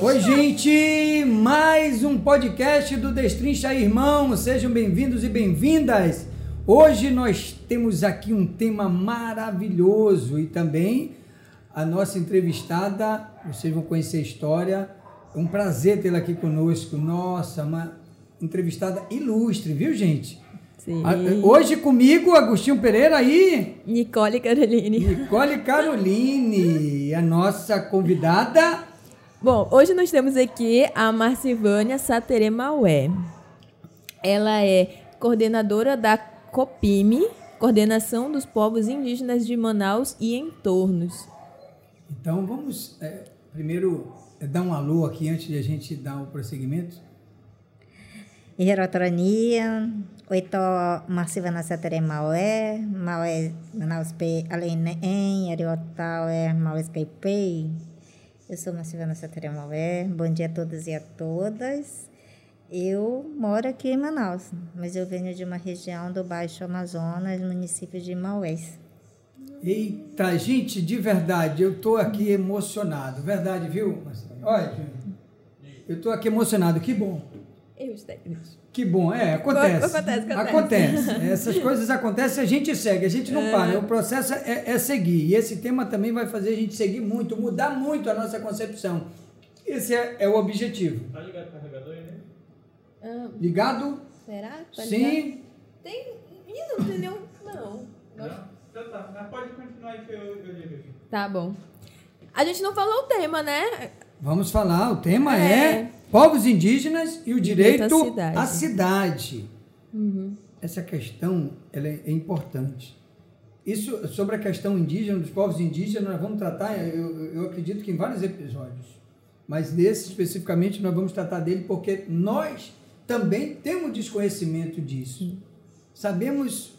Oi, gente! Mais um podcast do Destrincha Irmão. Sejam bem-vindos e bem-vindas. Hoje nós temos aqui um tema maravilhoso e também a nossa entrevistada, vocês vão conhecer a história. É um prazer tê-la aqui conosco. Nossa, uma entrevistada ilustre, viu, gente? Sim. Hoje comigo, Agostinho Pereira e Nicole Caroline. Nicole Caroline, a nossa convidada. Bom, hoje nós temos aqui a Marcivânia Satere Maué. Ela é coordenadora da COPIME, Coordenação dos Povos Indígenas de Manaus e Entornos. Então vamos é, primeiro é, dar um alô aqui antes de a gente dar o prosseguimento. Iherotrania, oito Marcivana Satere Maué, Maué Manaus P, Alene em, Ariotal é Maués Caipei. Eu sou Marcivana Satere Maué, bom dia a todos e a todas. Eu moro aqui em Manaus, mas eu venho de uma região do Baixo Amazonas, município de Maués. Eita, gente, de verdade, eu tô aqui emocionado. Verdade, viu? Olha, eu tô aqui emocionado. Que bom. Erros técnicos. Que bom, é, acontece. Acontece, acontece. Acontece. Essas coisas acontecem, a gente segue, a gente não para. O processo é, é seguir. E esse tema também vai fazer a gente seguir muito, mudar muito a nossa concepção. Esse é, é o objetivo. Tá ligado o carregador aí, né? Ah, Ligado? será? Tá ligado? Sim. Tem. Ih, não tem nenhum. Não. Não? Então tá, mas pode continuar aí que eu, eu ligo aqui. Tá bom. A gente não falou o tema, né? Vamos falar, o tema é, É. povos indígenas e o direito, Direito à cidade. à cidade. Uhum. Essa questão ela é, importante. Isso sobre a questão indígena, dos povos indígenas, nós vamos tratar, eu, eu acredito que em vários episódios. Mas nesse especificamente nós vamos tratar dele porque nós também temos desconhecimento disso. Sabemos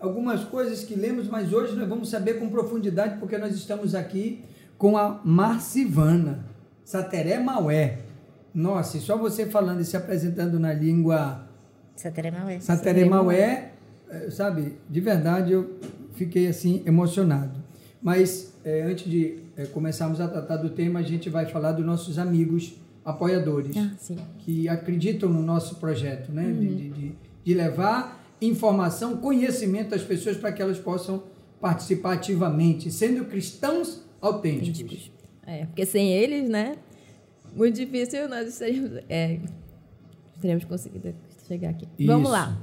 algumas coisas que lemos, mas hoje nós vamos saber com profundidade porque nós estamos aqui com a Marcivana, Sateré Maué. Nossa, e só você falando e se apresentando na língua Satere Maué. Sateré Maué, eh, sabe, de verdade eu fiquei assim emocionado. Mas eh, antes de eh, começarmos a tratar do tema, a gente vai falar dos nossos amigos apoiadores Ah, sim. que acreditam no nosso projeto, né? De, de, de- de levar informação, conhecimento às pessoas para que elas possam participar ativamente, sendo cristãos autênticos. É, porque sem eles, né? Muito difícil nós estaríamos, é, teríamos conseguido chegar aqui. Isso. Vamos lá.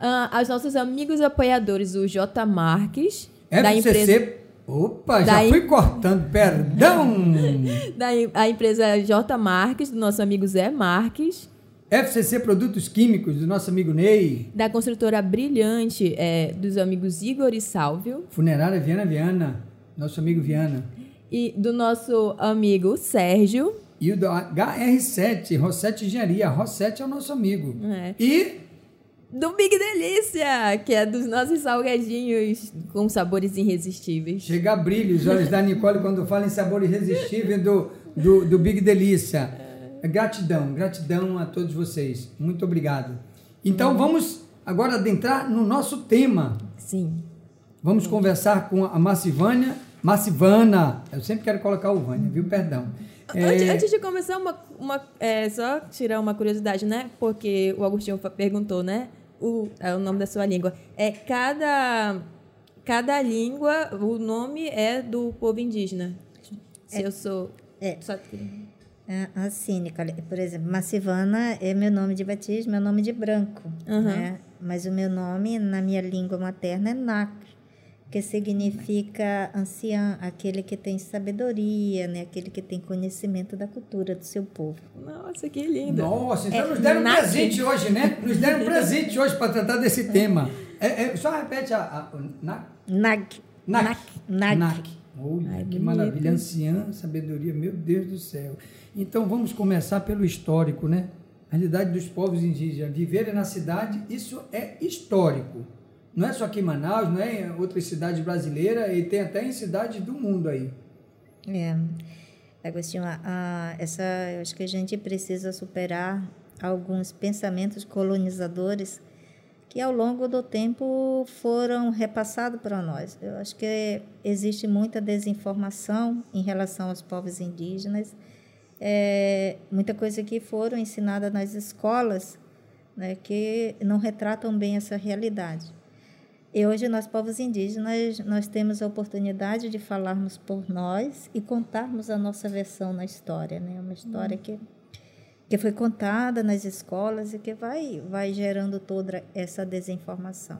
Ah, aos nossos amigos apoiadores, o J. Marques, da FCC. empresa, Opa, já Da em- fui cortando, perdão! da a empresa J. Marques, do nosso amigo Zé Marques, FCC Produtos Químicos, do nosso amigo Ney. da construtora Brilhante, é, dos amigos Igor e Sálvio, Funerária Viana Viana, nosso amigo Viana. e do nosso amigo Sérgio, E o do HR7, Rosset Engenharia. Rosset é o nosso amigo. É. E do Big Delícia, que é dos nossos salgadinhos com sabores irresistíveis. chega a brilho os olhos da Nicole quando fala em sabor irresistível do, do, do Big Delícia. Gratidão, gratidão a todos vocês. Muito obrigado. Então vamos agora adentrar no nosso tema. Sim. Vamos conversar com a Massivânia. Massivana. Eu sempre quero colocar o Vânia, viu? Perdão. Antes, É, antes de começar, uma, uma, é, só tirar uma curiosidade, né? Porque o Agostinho perguntou, né? O, é, o nome da sua língua. É cada, cada língua, o nome é do povo indígena. Se eu sou. É. Só, Ah, Assim, Nicole, por exemplo, Massivana é meu nome de batismo, meu nome de branco, Aham. né? Mas o meu nome na minha língua materna é Nak, que significa anciã, aquele que tem sabedoria, né? Aquele que tem conhecimento da cultura do seu povo. nossa, que lindo. Nossa, então É, nos deram um presente hoje, né? Nos deram um presente hoje para tratar desse tema. É, é, só repete a. a, na, Nak. NAC. NAC. NAC. Olha, Ai, que bonito. maravilha. Anciã, sabedoria, meu Deus do céu. Então vamos começar pelo histórico, né? A realidade dos povos indígenas. Viverem na cidade, isso é histórico. Não é só aqui em Manaus, não é em outras cidades brasileiras, e tem até em cidades do mundo aí. É. Agostinho, a- a- essa, eu acho que a gente precisa superar alguns pensamentos colonizadores que ao longo do tempo foram repassados para nós. Eu acho que existe muita desinformação em relação aos povos indígenas é, muita coisa que foram ensinadas nas escolas, né, que não retratam bem essa realidade. E hoje nós povos indígenas nós temos a oportunidade de falarmos por nós e contarmos a nossa versão na história, né? Uma história Uhum. que que foi contada nas escolas e que vai vai gerando toda essa desinformação.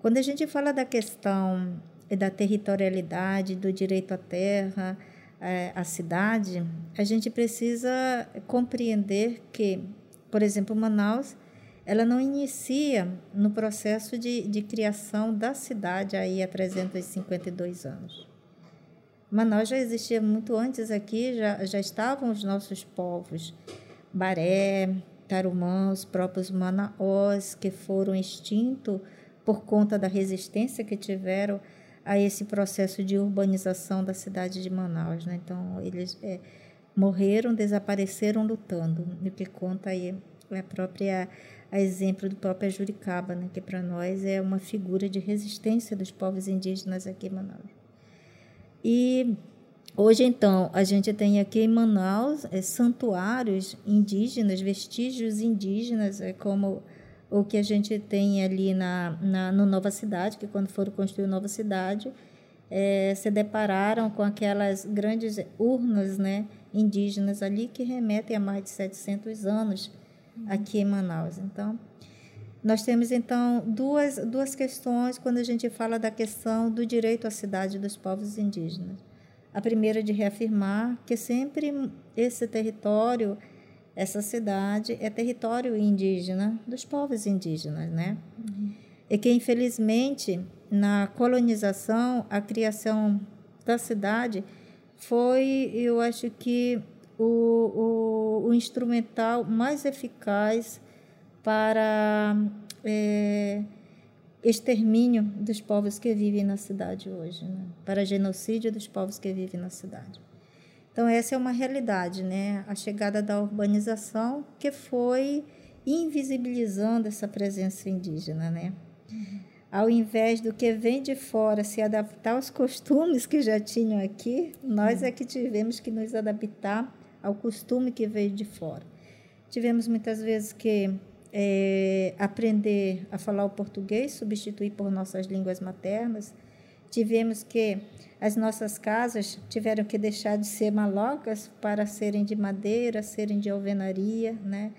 Quando a gente fala da questão da territorialidade, do direito à terra, eh, à cidade, a gente precisa compreender que, por exemplo, Manaus, ela não inicia no processo de, de criação da cidade aí há 352 anos. Manaus já existia muito antes aqui, já, já estavam os nossos povos, Baré, Tarumã, os próprios Manaós, que foram extintos por conta da resistência que tiveram a esse processo de urbanização da cidade de Manaus. Né? Então, eles é, morreram, desapareceram lutando, o que conta aí é a própria a exemplo do próprio Juricaba, né? que para nós é uma figura de resistência dos povos indígenas aqui em Manaus. E hoje, então, a gente tem aqui em Manaus é, santuários indígenas, vestígios indígenas, é como o que a gente tem ali na, na no Nova Cidade, que quando foram construir Nova Cidade, é, se depararam com aquelas grandes urnas né, indígenas ali que remetem a mais de 700 anos aqui em Manaus. Então, nós temos então duas, duas questões quando a gente fala da questão do direito à cidade dos povos indígenas. A primeira de reafirmar que sempre esse território, essa cidade é território indígena dos povos indígenas, né? Uhum. E que infelizmente na colonização a criação da cidade foi, eu acho que o, o, o instrumental mais eficaz para é, extermínio dos povos que vivem na cidade hoje, né? para genocídio dos povos que vivem na cidade. Então, essa é uma realidade, né? a chegada da urbanização que foi invisibilizando essa presença indígena. Né? Ao invés do que vem de fora se adaptar aos costumes que já tinham aqui, nós é que tivemos que nos adaptar ao costume que veio de fora. Tivemos muitas vezes que é, aprender a falar o português, substituir por nossas línguas maternas. Tivemos que as nossas casas tiveram que deixar de ser malocas para serem de madeira, serem de alvenaria, né?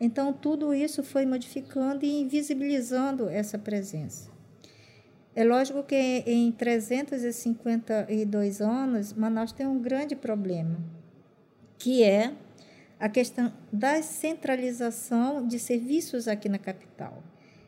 Então tudo isso foi modificando e invisibilizando essa presença. É lógico que em 352 anos, Manaus tem um grande problema, que é a questão da centralização de serviços aqui na capital.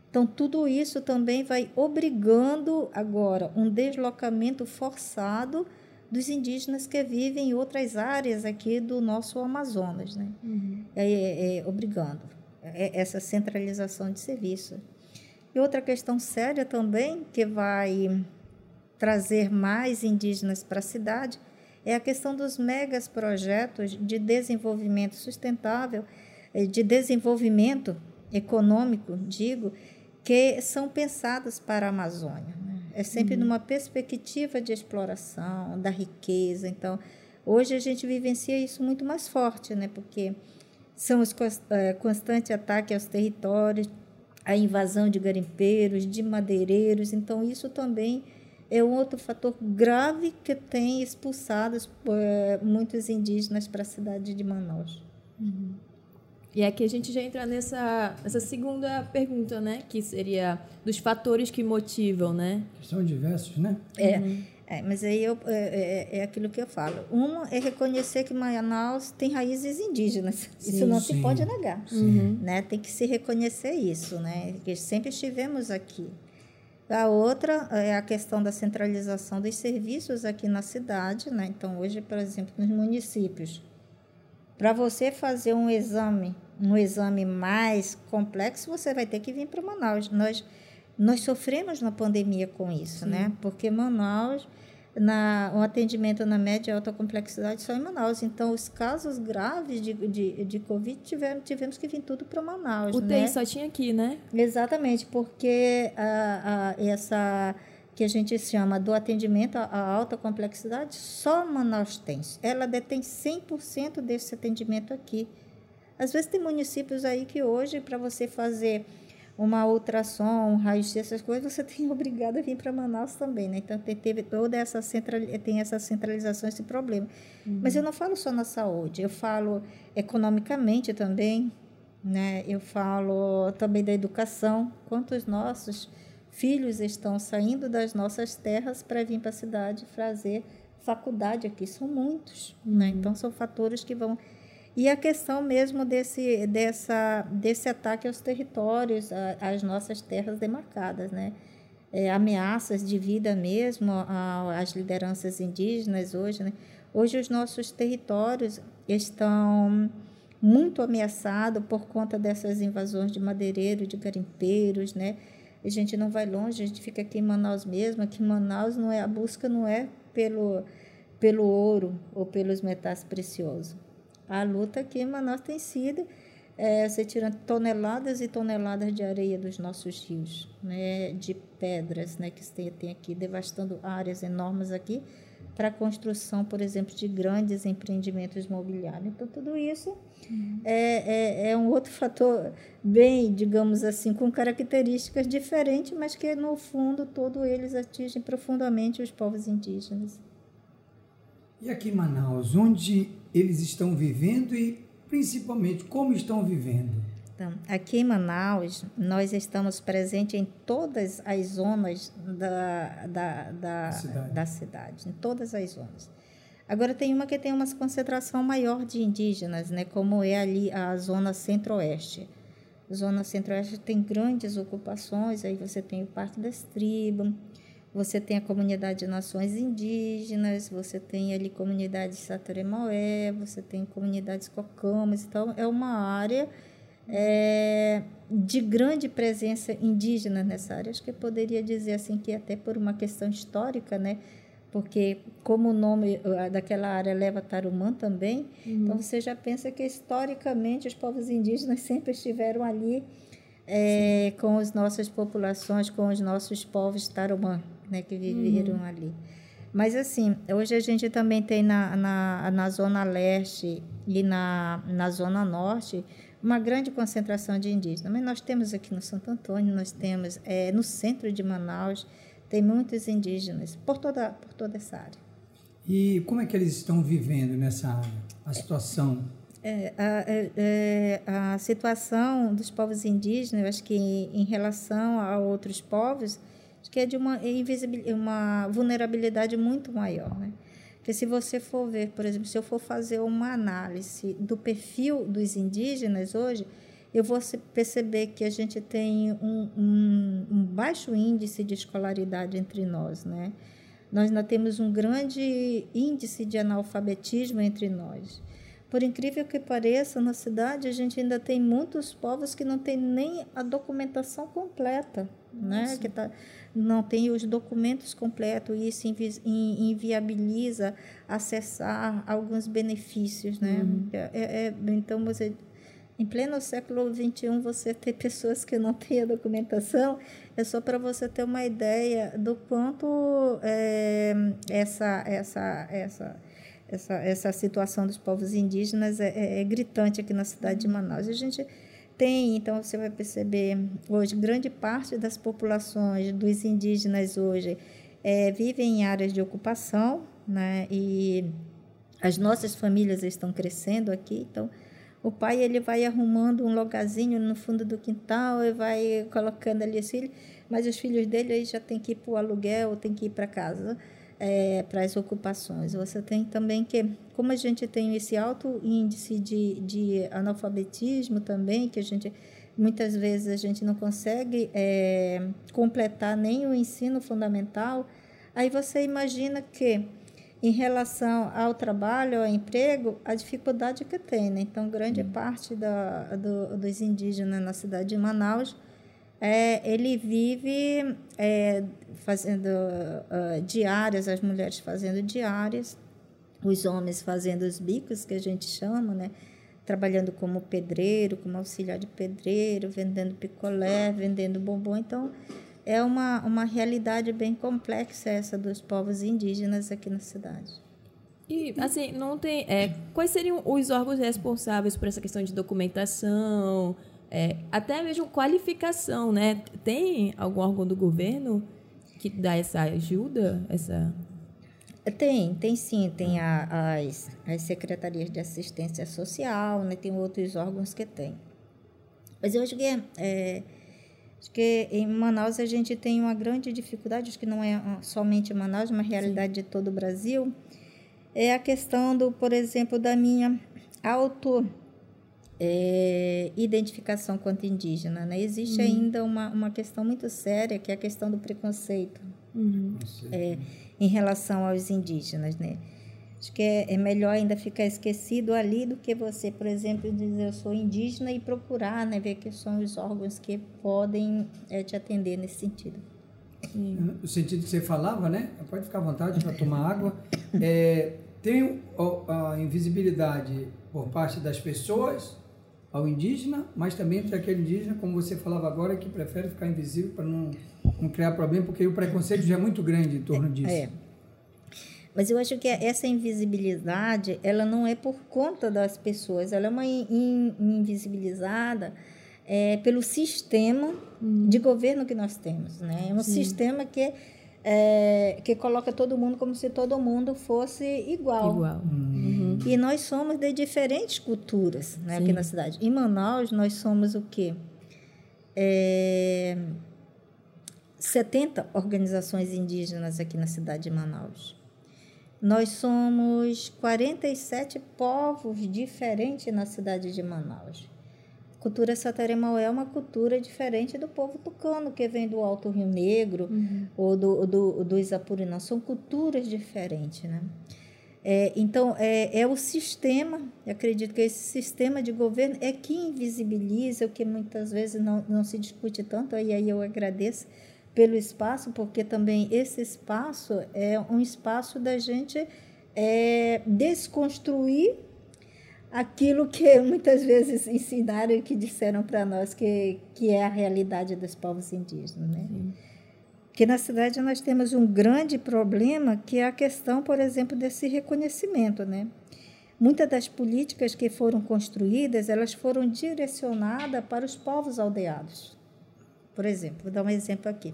Então, tudo isso também vai obrigando agora um deslocamento forçado dos indígenas que vivem em outras áreas aqui do nosso Amazonas, né? Uhum. É, é, obrigando é, essa centralização de serviço. E outra questão séria também que vai trazer mais indígenas para a cidade é a questão dos megas projetos de desenvolvimento sustentável, de desenvolvimento econômico, digo, que são pensados para a Amazônia. Né? É sempre uhum. numa perspectiva de exploração, da riqueza. Então, hoje a gente vivencia isso muito mais forte, né? porque são os constantes ataques aos territórios, a invasão de garimpeiros, de madeireiros. Então, isso também é um outro fator grave que tem expulsado é, muitos indígenas para a cidade de Manaus. Uhum. E aqui a gente já entra nessa, nessa segunda pergunta, né? Que seria dos fatores que motivam, né? São diversos, né? É, uhum. é mas aí eu, é, é, aquilo que eu falo. Um é reconhecer que Manaus tem raízes indígenas. Sim, isso não sim. se pode negar. Uhum. Né? Tem que se reconhecer isso, né? Que sempre estivemos aqui. A outra é a questão da centralização dos serviços aqui na cidade, né? Então, hoje, por exemplo, nos municípios, para você fazer um exame, um exame mais complexo, você vai ter que vir para Manaus. Nós nós sofremos na pandemia com isso, Sim. né? Porque Manaus na, o atendimento na média e alta complexidade só em Manaus. Então, os casos graves de, de, de Covid tivemos, tivemos que vir tudo para Manaus. O né? só tinha aqui, né? Exatamente, porque a, a, essa que a gente chama do atendimento à alta complexidade, só Manaus tem. Ela detém 100% desse atendimento aqui. Às vezes tem municípios aí que hoje, para você fazer uma ultrassom, um raio-x, essas coisas, você tem obrigado a vir para Manaus também, né? Então tem, teve toda essa central, tem essa centralização, esse problema. Uhum. Mas eu não falo só na saúde, eu falo economicamente também, né? Eu falo também da educação, quantos nossos filhos estão saindo das nossas terras para vir para a cidade fazer faculdade aqui, são muitos, né? Uhum. Então são fatores que vão e a questão mesmo desse, dessa, desse ataque aos territórios, às nossas terras demarcadas, né? É, ameaças de vida mesmo às lideranças indígenas hoje, né? Hoje os nossos territórios estão muito ameaçados por conta dessas invasões de madeireiros, de garimpeiros, né? A gente não vai longe, a gente fica aqui em Manaus mesmo. Aqui em Manaus não é a busca não é pelo pelo ouro ou pelos metais preciosos. A luta aqui em Manaus tem sido é, você tirando toneladas e toneladas de areia dos nossos rios, né, de pedras né, que tem, tem aqui, devastando áreas enormes aqui para a construção, por exemplo, de grandes empreendimentos imobiliários. Então, tudo isso uhum. é, é, é, um outro fator bem, digamos assim, com características diferentes, mas que, no fundo, todos eles atingem profundamente os povos indígenas. E aqui em Manaus, onde eles estão vivendo e principalmente como estão vivendo? Então, aqui em Manaus, nós estamos presentes em todas as zonas da, da, da, cidade. da cidade, em todas as zonas. Agora, tem uma que tem uma concentração maior de indígenas, né, como é ali a zona centro-oeste. Zona centro-oeste tem grandes ocupações, aí você tem o Parque das Tribos, você tem a comunidade de nações indígenas, você tem ali comunidades Sataremaué, você tem comunidades cocamas, então é uma área é, de grande presença indígena nessa área. Acho que eu poderia dizer assim que até por uma questão histórica, né? Porque como o nome daquela área leva Tarumã também, uhum. então você já pensa que historicamente os povos indígenas sempre estiveram ali é, com as nossas populações, com os nossos povos Tarumã né, que viveram uhum. ali. Mas, assim, hoje a gente também tem na, na, na Zona Leste e na, na Zona Norte uma grande concentração de indígenas. Mas nós temos aqui no Santo Antônio, nós temos é, no centro de Manaus, tem muitos indígenas por toda, por toda essa área. E como é que eles estão vivendo nessa área? A situação? É, a, é, é a situação dos povos indígenas, eu acho que em relação a outros povos, que é de uma, uma vulnerabilidade muito maior. Né? Porque se você for ver, por exemplo, se eu for fazer uma análise do perfil dos indígenas hoje, eu vou perceber que a gente tem um, um, um baixo índice de escolaridade entre nós, né? Nós ainda temos um grande índice de analfabetismo entre nós. Por incrível que pareça, na cidade a gente ainda tem muitos povos que não têm nem a documentação completa, né? Que tá, não tem os documentos completos e isso inviabiliza acessar alguns benefícios, né? Uhum. É, é, é então você em pleno século XXI, você ter pessoas que não têm a documentação é só para você ter uma ideia do quanto é, essa, essa, essa, essa, essa situação dos povos indígenas é, é, é gritante aqui na cidade de Manaus. A gente tem, então você vai perceber hoje, grande parte das populações dos indígenas hoje é, vivem em áreas de ocupação, né? E as nossas famílias estão crescendo aqui, então o pai ele vai arrumando um lugarzinho no fundo do quintal e vai colocando ali os filhos, mas os filhos dele aí já tem que ir para o aluguel, tem que ir para casa é, para as ocupações. Você tem também que, como a gente tem esse alto índice de, de analfabetismo também, que a gente muitas vezes a gente não consegue é, completar nem o ensino fundamental, aí você imagina que em relação ao trabalho, ao emprego, a dificuldade que tem. Né? Então, grande uhum. parte da, do, dos indígenas na cidade de Manaus é, ele vive é, fazendo uh, diárias, as mulheres fazendo diárias, os homens fazendo os bicos, que a gente chama, né? trabalhando como pedreiro, como auxiliar de pedreiro, vendendo picolé, vendendo bombom. Então, é uma, uma realidade bem complexa essa dos povos indígenas aqui na cidade. E, assim, não tem. É, quais seriam os órgãos responsáveis por essa questão de documentação, é, até mesmo qualificação, né? Tem algum órgão do governo que dá essa ajuda? Essa... Tem, tem sim, tem a, as, as secretarias de assistência social, né? tem outros órgãos que tem. Mas eu acho que, é, é, acho que em Manaus a gente tem uma grande dificuldade, acho que não é somente Manaus, uma realidade sim. de todo o Brasil, é a questão do, por exemplo, da minha auto é, identificação quanto indígena. Né? Existe uhum. ainda uma, uma questão muito séria, que é a questão do preconceito uhum. é, em relação aos indígenas. Né? Acho que é, é, melhor ainda ficar esquecido ali do que você, por exemplo, dizer eu sou indígena e procurar, né, ver quais são os órgãos que podem é, te atender nesse sentido. Sim. No sentido que você falava, né? Pode ficar à vontade para tomar água. É, tem a invisibilidade por parte das pessoas ao indígena, mas também tem aquele indígena, como você falava agora, que prefere ficar invisível para não, não criar problema, porque o preconceito já é muito grande em torno disso. É. Mas eu acho que essa invisibilidade, ela não é por conta das pessoas, ela é uma in, in, invisibilizada é, pelo sistema hum. de governo que nós temos. Né? É um Sim. sistema que é, que coloca todo mundo como se todo mundo fosse igual. Igual. Uhum. E nós somos de diferentes culturas né, aqui na cidade. Em Manaus, nós somos o quê? É, 70 organizações indígenas aqui na cidade de Manaus. Nós somos 47 povos diferentes na cidade de Manaus cultura Sataremau é uma cultura diferente do povo tucano, que vem do Alto Rio Negro uhum. ou do, do, do Isapurinã. São culturas diferentes, né? É, então, é, é o sistema, eu acredito que esse sistema de governo é que invisibiliza, o que muitas vezes não, não se discute tanto, e aí eu agradeço pelo espaço, porque também esse espaço é um espaço da gente é, desconstruir aquilo que muitas vezes ensinaram e que disseram para nós que, que é a realidade dos povos indígenas. Né? Que na cidade nós temos um grande problema que é a questão, por exemplo, desse reconhecimento. Né? Muitas das políticas que foram construídas, elas foram direcionadas para os povos aldeados. Por exemplo, vou dar um exemplo aqui.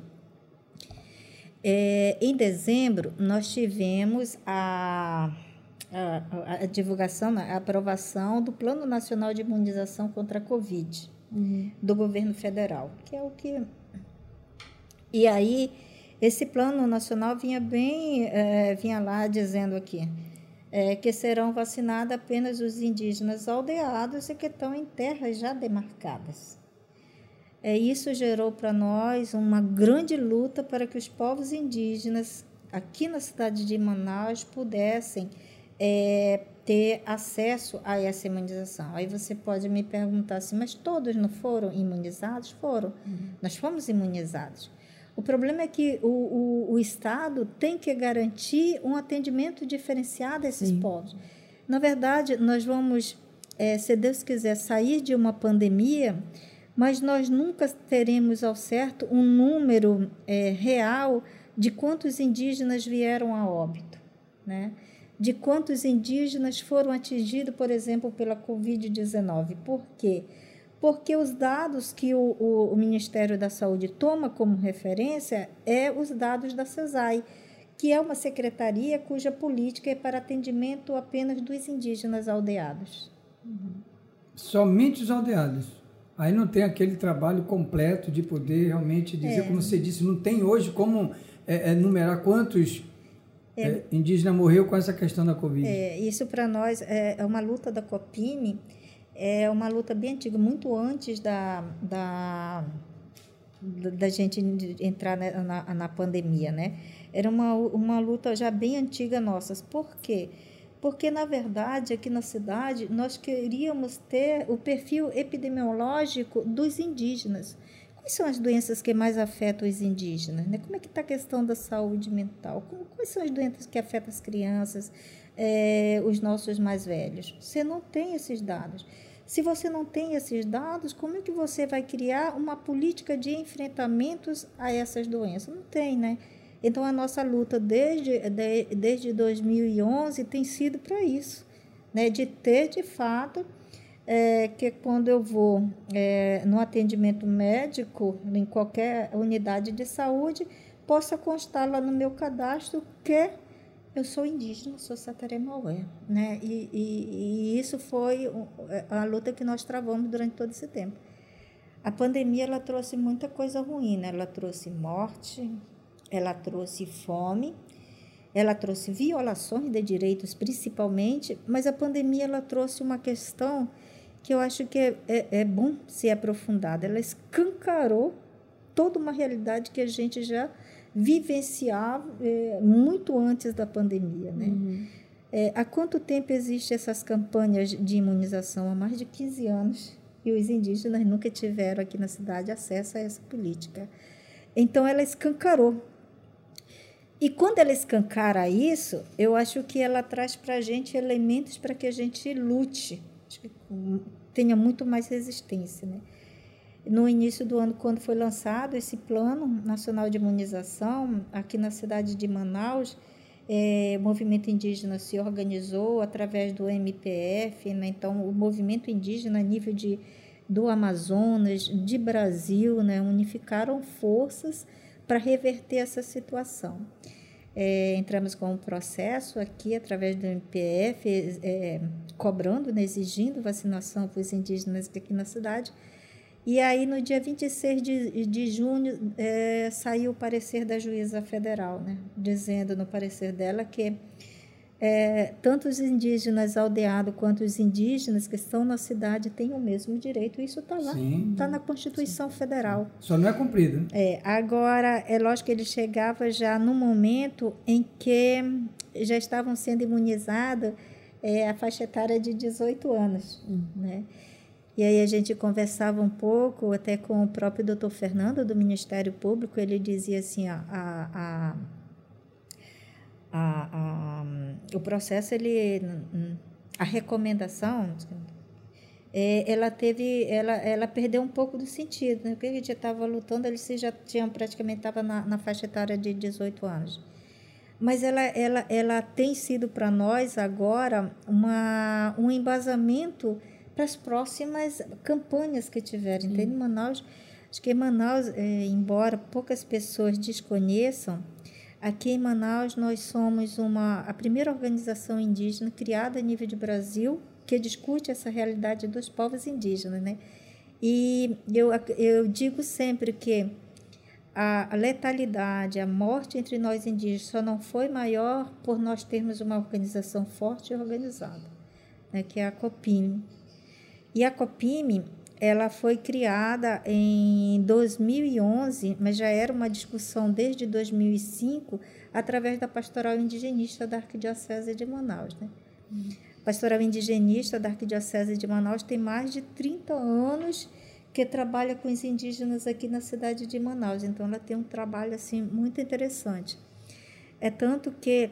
É, em dezembro, nós tivemos a a, a, divulgação, a aprovação do Plano Nacional de Imunização contra a Covid uhum. do governo federal, que é o que. E aí, esse plano nacional vinha bem, é, vinha lá dizendo aqui. É, que serão vacinados apenas os indígenas aldeados e que estão em terras já demarcadas. É, isso gerou para nós uma grande luta para que os povos indígenas aqui na cidade de Manaus pudessem é, ter acesso a essa imunização. Aí você pode me perguntar assim, mas todos não foram imunizados? Foram. Uhum. Nós fomos imunizados. O problema é que o, o, o, Estado tem que garantir um atendimento diferenciado a esses Sim. povos. Na verdade, nós vamos, é, se Deus quiser, sair de uma pandemia, mas nós nunca teremos ao certo um número é, real de quantos indígenas vieram a óbito. Né? de quantos indígenas foram atingidos, por exemplo, pela Covid-19. Por quê? Porque os dados que o, o, o, Ministério da Saúde toma como referência é os dados da CESAI, que é uma secretaria cuja política é para atendimento apenas dos indígenas aldeados. Somente os aldeados. Aí não tem aquele trabalho completo de poder realmente dizer, é. como você disse, não tem hoje como é, é, numerar quantos é, é, indígena morreu com essa questão da Covid. É, isso para nós é, uma luta da Copini, é uma luta bem antiga, muito antes da, da, da gente entrar na, na pandemia, né? Era uma, uma luta já bem antiga nossa. Por quê? Porque, na verdade, aqui na cidade, nós queríamos ter o perfil epidemiológico dos indígenas. Quais são as doenças que mais afetam os indígenas? Né? Como é que está a questão da saúde mental? Como, quais são as doenças que afetam as crianças, é, os nossos mais velhos? Você não tem esses dados. Se você não tem esses dados, como é que você vai criar uma política de enfrentamentos a essas doenças? Não tem, né? Então, a nossa luta desde, de, desde 2011 tem sido para isso, né? de ter, de fato, é, que quando eu vou é, no atendimento médico, em qualquer unidade de saúde, possa constar lá no meu cadastro que eu sou indígena, sou sataremaué, né? E, e, e, isso foi a luta que nós travamos durante todo esse tempo. A pandemia ela trouxe muita coisa ruim, né? Ela trouxe morte, ela trouxe fome, ela trouxe violações de direitos principalmente, mas a pandemia ela trouxe uma questão que eu acho que é, é, é bom ser aprofundada. Ela escancarou toda uma realidade que a gente já vivenciava é, muito antes da pandemia, né? Uhum. É, há quanto tempo existem essas campanhas de imunização? Há mais de 15 anos. E os indígenas nunca tiveram aqui na cidade acesso a essa política. Então, ela escancarou e quando ela escancara isso, eu acho que ela traz para a gente elementos para que a gente lute, tenha muito mais resistência. Né? No início do ano, quando foi lançado esse Plano Nacional de Imunização, aqui na cidade de Manaus, é, o movimento indígena se organizou através do MPF, né? então o movimento indígena a nível de, do Amazonas, de Brasil, né? unificaram forças para reverter essa situação. É, entramos com um processo aqui através do MPF, é, cobrando, né, exigindo vacinação para os indígenas aqui na cidade. E aí, no dia 26 de, de junho, é, saiu o parecer da juíza federal, né, dizendo no parecer dela que é, tanto os indígenas aldeados quanto os indígenas que estão na cidade têm o mesmo direito. Isso está lá, está na Constituição sim. Federal. Só não é cumprido. Né? É, agora, é lógico que ele chegava já no momento em que já estavam sendo imunizados é, a faixa etária de 18 anos. Hum. Né? E aí a gente conversava um pouco até com o próprio doutor Fernando, do Ministério Público, ele dizia assim, ó, a, a a, o processo, ele, a recomendação, é, ela teve, ela, ela perdeu um pouco do sentido, né? porque a gente estava lutando, eles já tinham praticamente estava na, na faixa etária de 18 anos. Mas ela, ela, ela tem sido para nós agora uma, um embasamento para as próximas campanhas que tiverem. Em Manaus, acho que em Manaus, é, embora poucas pessoas desconheçam, Aqui em Manaus, nós somos uma, a primeira organização indígena criada a nível de Brasil que discute essa realidade dos povos indígenas. Né? E eu, eu digo sempre que a letalidade, a morte entre nós indígenas só não foi maior por nós termos uma organização forte e organizada, né, que é a COPIME. E a COPIME, ela foi criada em 2011, mas já era uma discussão desde 2005, através da Pastoral Indigenista da Arquidiocese de Manaus. Né? A Pastoral Indigenista da Arquidiocese de Manaus tem mais de 30 anos que trabalha com os indígenas aqui na cidade de Manaus, então ela tem um trabalho assim muito interessante. É tanto que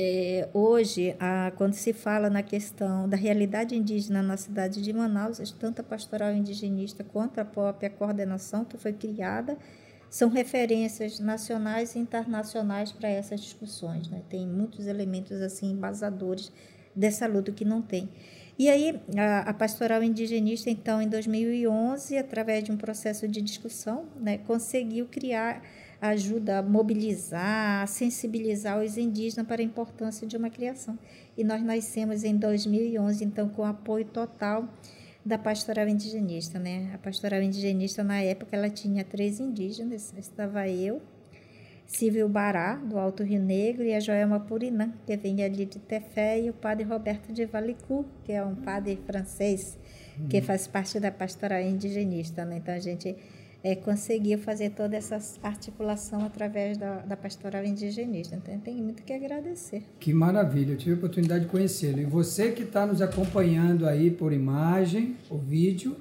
é, hoje, a, quando se fala na questão da realidade indígena na cidade de Manaus, tanto a pastoral indigenista quanto a própria coordenação que foi criada são referências nacionais e internacionais para essas discussões. Né? Tem muitos elementos assim embasadores dessa luta que não tem. E aí, a, a, pastoral indigenista, então, em 2011, através de um processo de discussão, né, conseguiu criar ajuda a mobilizar, a sensibilizar os indígenas para a importância de uma criação. E nós nascemos em 2011, então, com apoio total da pastoral indigenista, né? A pastoral indigenista, na época, ela tinha três indígenas, estava eu, Cível Bará, do Alto Rio Negro, e a Joelma Purinã, que vem ali de Tefé, e o padre Roberto de Valicourt, que é um padre francês, que uhum. faz parte da pastoral indigenista, né? Então, a gente é, conseguiu fazer toda essa articulação através da, da pastoral indigenista. Então, tem muito que agradecer. Que maravilha, eu tive a oportunidade de conhecê-lo. E você que está nos acompanhando aí por imagem, o vídeo,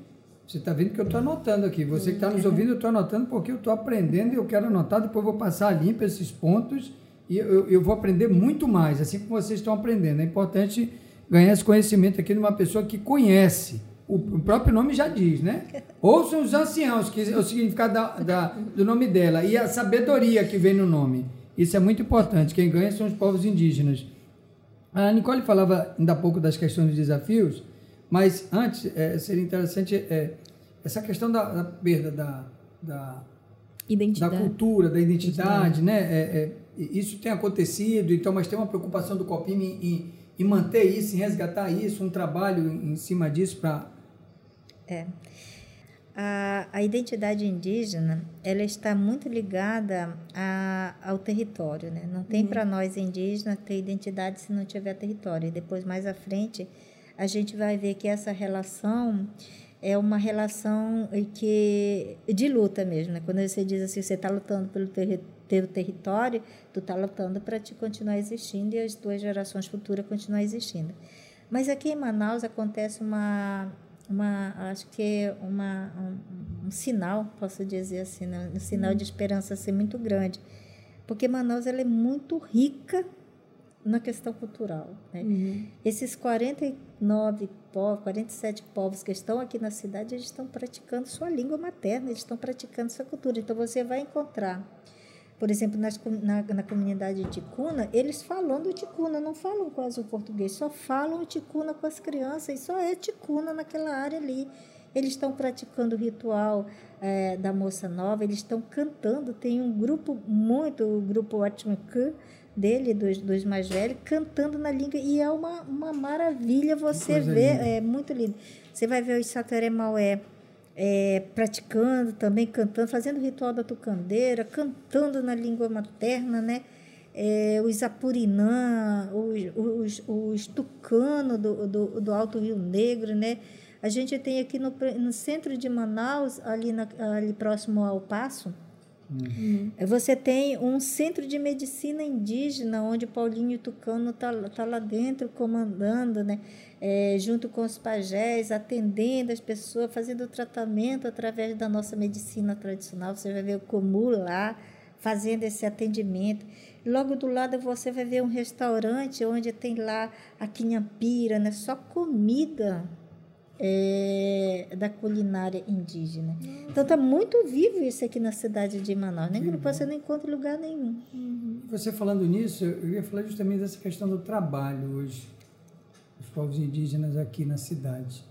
você está vendo que eu estou anotando aqui. Você que está nos ouvindo, eu estou anotando porque eu estou aprendendo e eu quero anotar, depois eu vou passar limpo esses pontos e eu, eu vou aprender muito mais, assim como vocês estão aprendendo. É importante ganhar esse conhecimento aqui de uma pessoa que conhece. O, próprio nome já diz, né? Ouçam os anciãos, que é o significado da, da, do nome dela, e a sabedoria que vem no nome. Isso é muito importante. Quem ganha são os povos indígenas. A Nicole falava ainda há pouco das questões dos desafios, mas antes é, seria interessante é, essa questão da, da perda da, da, Identidade. da cultura, da identidade, né? É, é, isso tem acontecido, então, mas tem uma preocupação do COPIM em, em, em manter isso, em resgatar isso, um trabalho em cima disso para. É. A, a identidade indígena ela está muito ligada a, ao território, né? Não tem para nós indígenas ter identidade se não tiver território. E depois mais à frente a gente vai ver que essa relação é uma relação que de luta mesmo, né? Quando você diz assim, você está lutando pelo ter, teu território, tu está lutando para te continuar existindo e as tuas gerações futuras continuar existindo. Mas aqui em Manaus acontece uma uma acho que é uma um, um sinal posso dizer assim né? um sinal de esperança ser assim, muito grande porque Manaus ela é muito rica na questão cultural né? Uhum. esses 49 povos 47 povos que estão aqui na cidade eles estão praticando sua língua materna eles estão praticando sua cultura então você vai encontrar por exemplo, nas, na, na comunidade de Ticuna, eles falando Ticuna, não falam quase o português, só falam Ticuna com as crianças, e só é Ticuna naquela área ali. Eles estão praticando o ritual é, da moça nova, eles estão cantando. Tem um grupo muito, o grupo Atmaku dele, dos, dos mais velhos, cantando na língua. E é uma, uma maravilha você ver, é muito lindo. Você vai ver o Sateré Maué é, praticando também, cantando, fazendo o ritual da tucandeira, cantando na língua materna, né? É, os apurinã, os, os, os tucanos do, do, do, Alto Rio Negro, né? A gente tem aqui no, no centro de Manaus, ali, na, ali próximo ao Passo, Uhum. Você tem um centro de medicina indígena, onde Paulinho Tucano está tá lá dentro comandando, né? é, junto com os pajés, atendendo as pessoas, fazendo tratamento através da nossa medicina tradicional. Você vai ver o Comu lá, fazendo esse atendimento. Logo do lado você vai ver um restaurante onde tem lá a quinhampira, né? só comida é, da culinária indígena. Então está muito vivo isso aqui na cidade de Manaus. Nem que você não encontra lugar nenhum. Uhum. Você falando nisso, eu ia falar justamente dessa questão do trabalho hoje os povos indígenas aqui na cidade.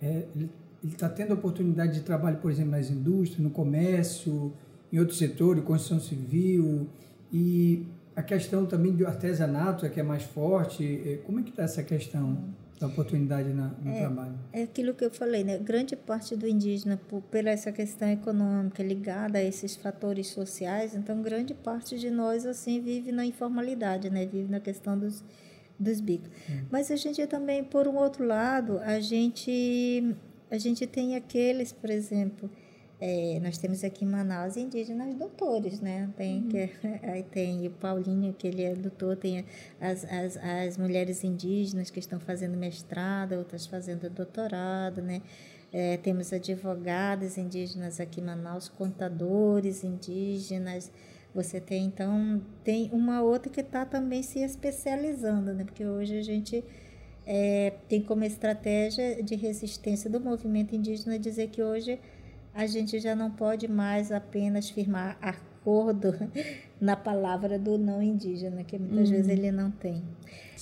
É, ele está tendo oportunidade de trabalho, por exemplo, nas indústrias, no comércio, em outros setores, construção civil, e a questão também do artesanato, é que é mais forte. É, como é que está essa questão da oportunidade na, no é, trabalho? É aquilo que eu falei, né? Grande parte do indígena, por, pela essa questão econômica ligada a esses fatores sociais, então grande parte de nós assim vive na informalidade, né? Vive na questão dos dos bicos. Hum. Mas a gente também, por um outro lado, a gente, a gente tem aqueles, por exemplo, é, nós temos aqui em Manaus indígenas doutores, né? Tem, uhum. que, aí tem o Paulinho, que ele é doutor, tem as, as, as mulheres indígenas que estão fazendo mestrado, outras fazendo doutorado, né? É, temos advogadas indígenas aqui em Manaus, contadores indígenas, você tem, então, tem uma outra que está também se especializando, né? Porque hoje a gente é, tem como estratégia de resistência do movimento indígena dizer que hoje a gente já não pode mais apenas firmar acordo na palavra do não indígena, que muitas uhum. vezes ele não tem.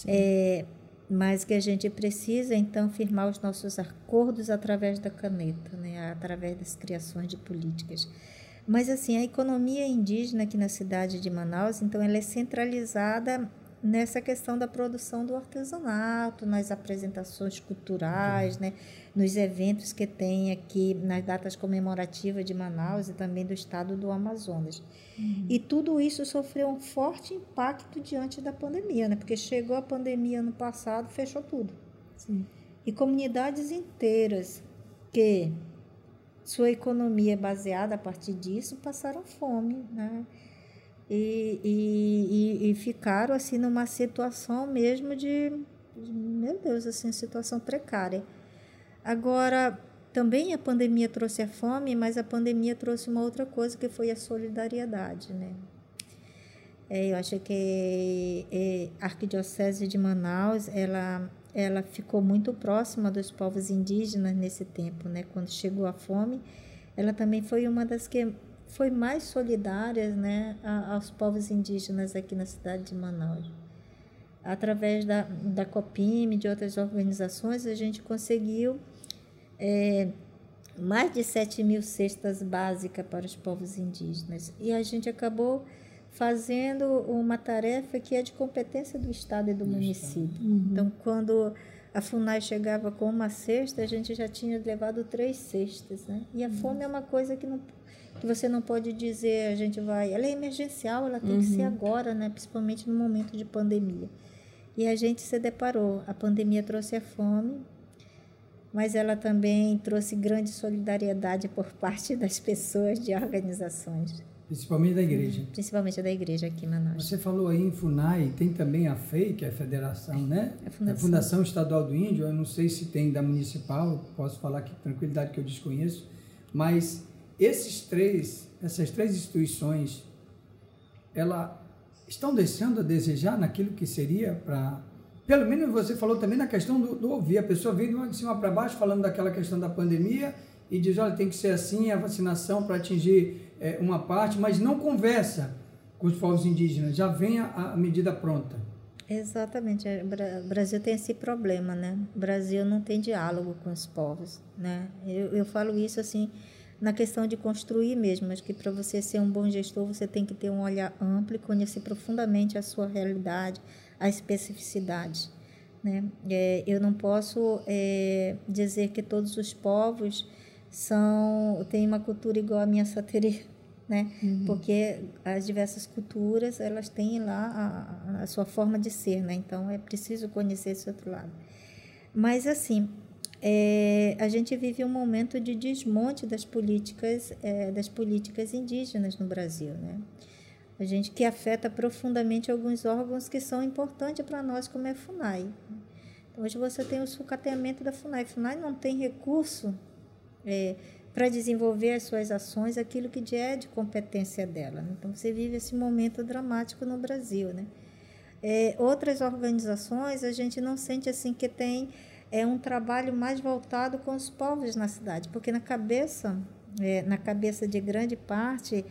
É, mas que a gente precisa, então, firmar os nossos acordos através da caneta, né? através das criações de políticas. Mas assim, a economia indígena aqui na cidade de Manaus, então ela é centralizada nessa questão da produção do artesanato, nas apresentações culturais, né, nos eventos que tem aqui nas datas comemorativas de Manaus e também do estado do Amazonas. Uhum. E tudo isso sofreu um forte impacto diante da pandemia, né, porque chegou a pandemia ano passado, fechou tudo. Sim. E comunidades inteiras que sua economia baseada a partir disso passaram fome, né? E, e, e, ficaram assim numa situação mesmo de, meu Deus, assim, situação precária. Agora, também a pandemia trouxe a fome, mas a pandemia trouxe uma outra coisa que foi a solidariedade, né? É, eu acho que é, a Arquidiocese de Manaus, ela, ela ficou muito próxima dos povos indígenas nesse tempo, né? Quando chegou a fome, ela também foi uma das que foi mais solidárias, né, aos povos indígenas aqui na cidade de Manaus. Através da, da COPIM e de outras organizações, a gente conseguiu é, mais de 7 mil cestas básicas para os povos indígenas. E a gente acabou fazendo uma tarefa que é de competência do Estado e do município. Uhum. Então, quando a FUNAI chegava com uma cesta, a gente já tinha levado três cestas. Né? E a uhum. fome é uma coisa que, não, que você não pode dizer, a gente vai. Ela é emergencial, ela tem uhum. que ser uhum. agora, né? principalmente no momento de pandemia. E a gente se deparou. A pandemia trouxe a fome, mas ela também trouxe grande solidariedade por parte das pessoas, de organizações. Principalmente da igreja. Principalmente da igreja aqui em Manaus. Você falou aí em FUNAI, tem também a FEI, que é a Federação, né? A Fundação. a Fundação Estadual do Índio, eu não sei se tem da Municipal, posso falar com tranquilidade que eu desconheço, mas esses três, essas três instituições, ela estão deixando a desejar naquilo que seria para pelo menos você falou também na questão do, do ouvir. A pessoa vem de cima para baixo falando daquela questão da pandemia e diz, olha, tem que ser assim a vacinação para atingir é, uma parte, mas não conversa com os povos indígenas, já vem a, a medida pronta. Exatamente, é, o Brasil tem esse problema, né? O Brasil não tem diálogo com os povos, né? Eu, eu falo isso assim na questão de construir mesmo, acho que para você ser um bom gestor você tem que ter um olhar amplo e conhecer profundamente a sua realidade, a especificidade. Né? É, eu não posso é, dizer que todos os povos são têm uma cultura igual à minha sateria, né? Uhum. Porque as diversas culturas elas têm lá a, a, sua forma de ser, né? Então é preciso conhecer esse outro lado. Mas assim, é, a gente vive um momento de desmonte das políticas é, das políticas indígenas no Brasil, né? a gente que afeta profundamente alguns órgãos que são importantes para nós, como é a FUNAI. Então, hoje você tem o sucateamento da FUNAI. A FUNAI não tem recurso é, para desenvolver as suas ações, aquilo que é de competência dela. Né? Então, você vive esse momento dramático no Brasil. Né? É, outras organizações, a gente não sente assim que tem é um trabalho mais voltado com os povos na cidade, porque na cabeça, é, na cabeça de grande parte,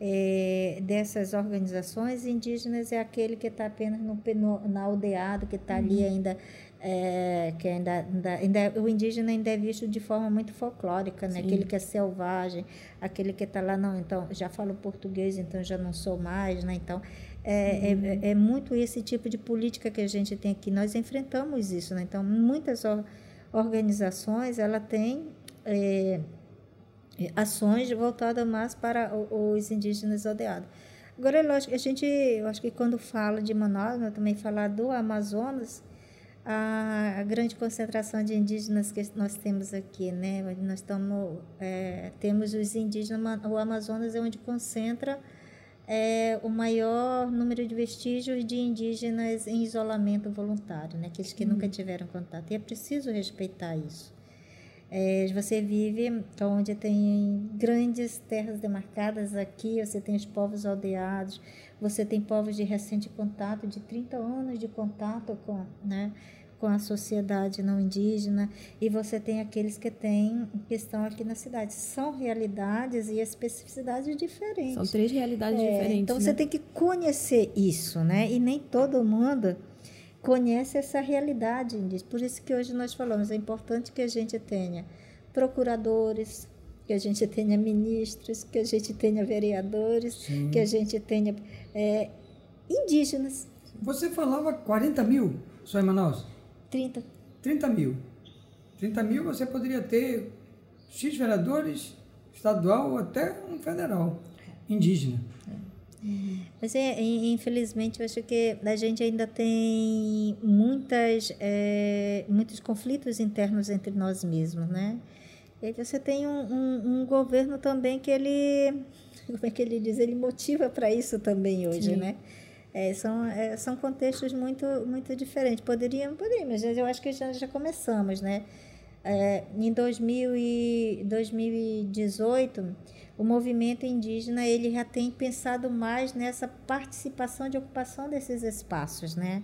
é, dessas organizações indígenas é aquele que está apenas no, no, na aldeado, que está ali uhum. ainda, é, que ainda, ainda, ainda, o indígena ainda é visto de forma muito folclórica, né? aquele que é selvagem, aquele que está lá, não, então já falo português, então já não sou mais, né? então é, é é, é, muito esse tipo de política que a gente tem aqui, nós enfrentamos isso, né? então muitas or, organizações, ela tem é, ações voltadas mais para os indígenas aldeados. Agora, é lógico, a gente, eu acho que quando fala de Manaus, né, também falar do Amazonas, a, a, grande concentração de indígenas que nós temos aqui, né? Nós estamos, é, temos os indígenas, o Amazonas é onde concentra é, o maior número de vestígios de indígenas em isolamento voluntário, né? Aqueles que nunca uhum. tiveram contato. E é preciso respeitar isso. É, você vive onde tem grandes terras demarcadas aqui, você tem os povos aldeados, você tem povos de recente contato, de 30 anos de contato com, né, com a sociedade não indígena, e você tem aqueles que têm que estão aqui na cidade. São realidades e especificidades diferentes. São três realidades é, diferentes. Então você né? tem que conhecer isso, né? E nem todo mundo conhece essa realidade indígena. Por isso que hoje nós falamos, é importante que a gente tenha procuradores, que a gente tenha ministros, que a gente tenha vereadores, Sim. que a gente tenha é, indígenas. Você falava 40 mil só em Manaus? 30. 30 mil. 30 mil você poderia ter X vereadores, estadual ou até um federal, indígena. Mas é, infelizmente eu acho que a gente ainda tem muitas, é, muitos conflitos internos entre nós mesmos, né? E você tem um, um, um, governo também que ele, como é que ele diz, ele motiva para isso também hoje, Sim. né? É, são, é, são contextos muito, muito diferentes. Poderiam, mas eu acho que já, já começamos, né? É, em 2000 e 2018 o movimento indígena ele já tem pensado mais nessa participação de ocupação desses espaços, né?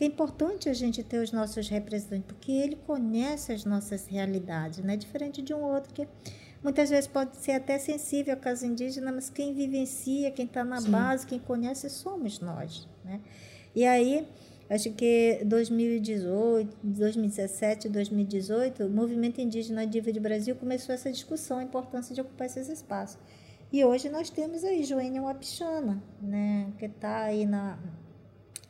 que é importante a gente ter os nossos representantes, porque ele conhece as nossas realidades, né? Diferente de um outro que muitas vezes pode ser até sensível ao caso indígena, mas quem vivencia, quem está na Sim. base, quem conhece, somos nós, né? E aí, acho que 2018, 2017, 2018, o movimento indígena Diva de Brasil começou essa discussão, a importância de ocupar esses espaços. E hoje nós temos aí Joênia Wapichana, né, que está aí na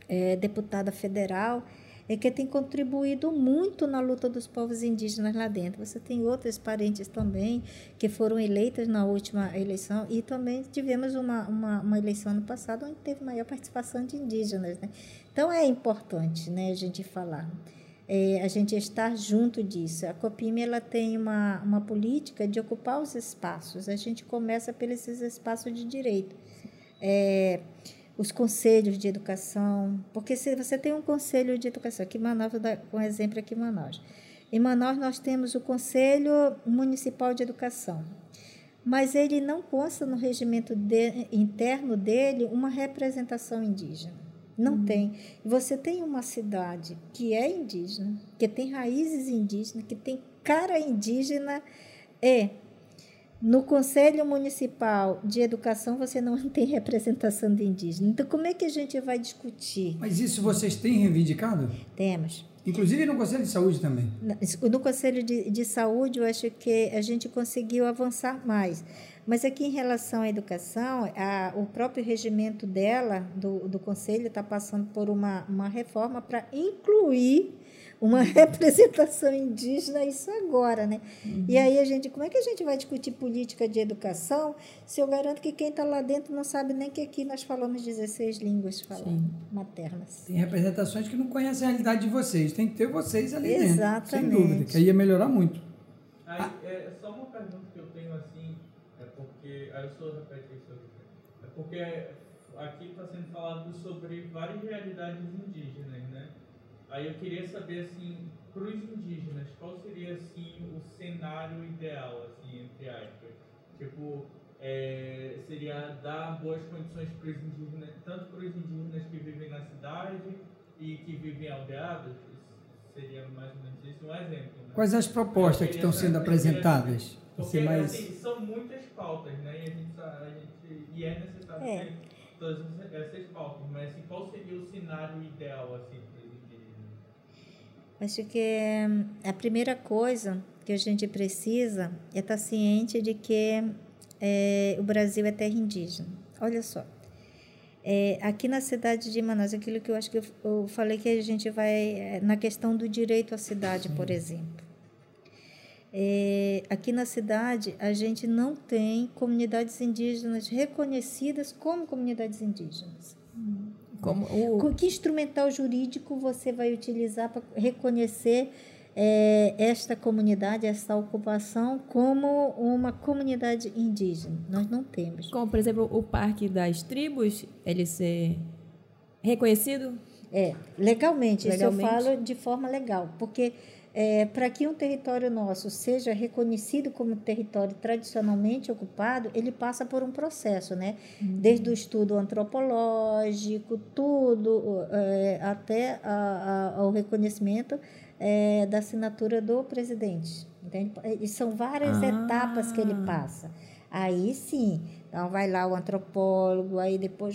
é, deputada federal, e que tem contribuído muito na luta dos povos indígenas lá dentro. Você tem outras parentes também que foram eleitas na última eleição e também tivemos uma, uma, uma eleição ano passado onde teve maior participação de indígenas. Né? Então é importante né, a gente falar. É, a gente estar junto disso. A Copime ela tem uma, uma política de ocupar os espaços. A gente começa pelos espaços de direito. É, os conselhos de educação, porque se você tem um conselho de educação, aqui em Manaus, vou dar um exemplo aqui em Manaus. Em Manaus nós temos o Conselho Municipal de Educação, mas ele não consta no regimento de, interno dele uma representação indígena. Não tem. E você tem uma cidade que é indígena, que tem raízes indígenas, que tem cara indígena, é no Conselho Municipal de Educação você não tem representação de indígena. Então, como é que a gente vai discutir? Mas isso vocês têm reivindicado? Temos. Inclusive no Conselho de Saúde também. No Conselho de, de Saúde, eu acho que a gente conseguiu avançar mais. Mas aqui em relação à educação, a, o próprio regimento dela, do, do Conselho, está passando por uma, uma reforma para incluir uma representação indígena isso agora, né? Uhum. E aí a gente, como é que a gente vai discutir política de educação se eu garanto que quem está lá dentro não sabe nem que aqui nós falamos 16 línguas falam, maternas? Tem representações que não conhecem a realidade de vocês, tem que ter vocês ali Exatamente. dentro, sem dúvida, que aí ia melhorar muito. Aí, é só uma pergunta que eu tenho assim, é porque. Aí eu sou repete isso É porque aqui está sendo falado sobre várias realidades indígenas, né? Aí eu queria saber, assim, para os indígenas, qual seria, assim, o cenário ideal, assim, entre aspas? Tipo, é, seria dar boas condições para os indígenas, tanto para os indígenas que vivem na cidade e que vivem aldeados? Seria mais ou menos isso um exemplo, né? Quais as propostas que estão sendo apresentadas? Porque, mais... assim, são muitas pautas, né? E, a gente, a gente, e é necessário É. ter todas essas pautas, mas assim, qual seria o cenário ideal, assim? Acho que hum, a primeira coisa que a gente precisa é estar ciente de que é, o Brasil é terra indígena. Olha só. É, aqui na cidade de Manaus, aquilo que eu acho que eu, eu falei que a gente vai é, na questão do direito à cidade, por exemplo. É, aqui na cidade, a gente não tem comunidades indígenas reconhecidas como comunidades indígenas. Como o, Com que instrumental jurídico você vai utilizar para reconhecer é, esta comunidade, esta ocupação, como uma comunidade indígena? Nós não temos. como, por exemplo, o Parque das Tribos, ele ser reconhecido? É, legalmente, Legalmente. isso eu falo de forma legal, porque é, para que um território nosso seja reconhecido como território tradicionalmente ocupado, ele passa por um processo, né? Desde o estudo antropológico, tudo, é, até a- a- ao reconhecimento é, da assinatura do presidente. Entende? E são várias Ah. etapas que ele passa. Aí sim, então vai lá o antropólogo, aí depois.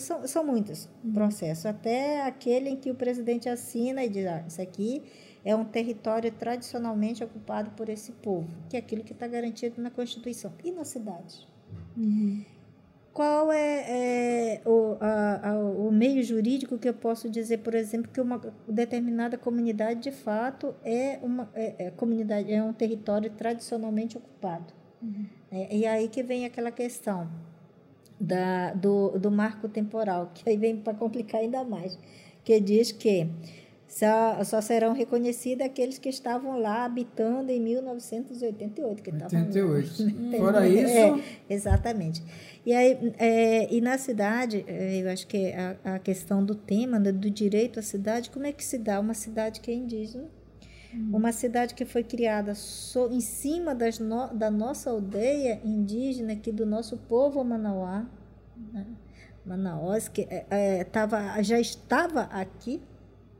São, são muitos processos, até aquele em que o presidente assina e diz: ah, isso aqui é um território tradicionalmente ocupado por esse povo, que é aquilo que está garantido na Constituição. E na cidade? Qual é, é, o, a- a- o meio jurídico que eu posso dizer, por exemplo, que uma determinada comunidade de fato é uma é, é comunidade é um território tradicionalmente ocupado? É, e aí que vem aquela questão da, do, do marco temporal, que aí vem para complicar ainda mais, que diz que só, só serão reconhecidos aqueles que estavam lá habitando em 1988. Que estavam lá. 88. Fora isso, É, exatamente. E, aí, é, e na cidade, é, eu acho que a, a questão do tema, né, do direito à cidade, como é que se dá uma cidade que é indígena? Uma cidade que foi criada so, em cima das no, da nossa aldeia indígena, aqui do nosso povo manauá, né? Manaus, que é, é, tava, já estava aqui,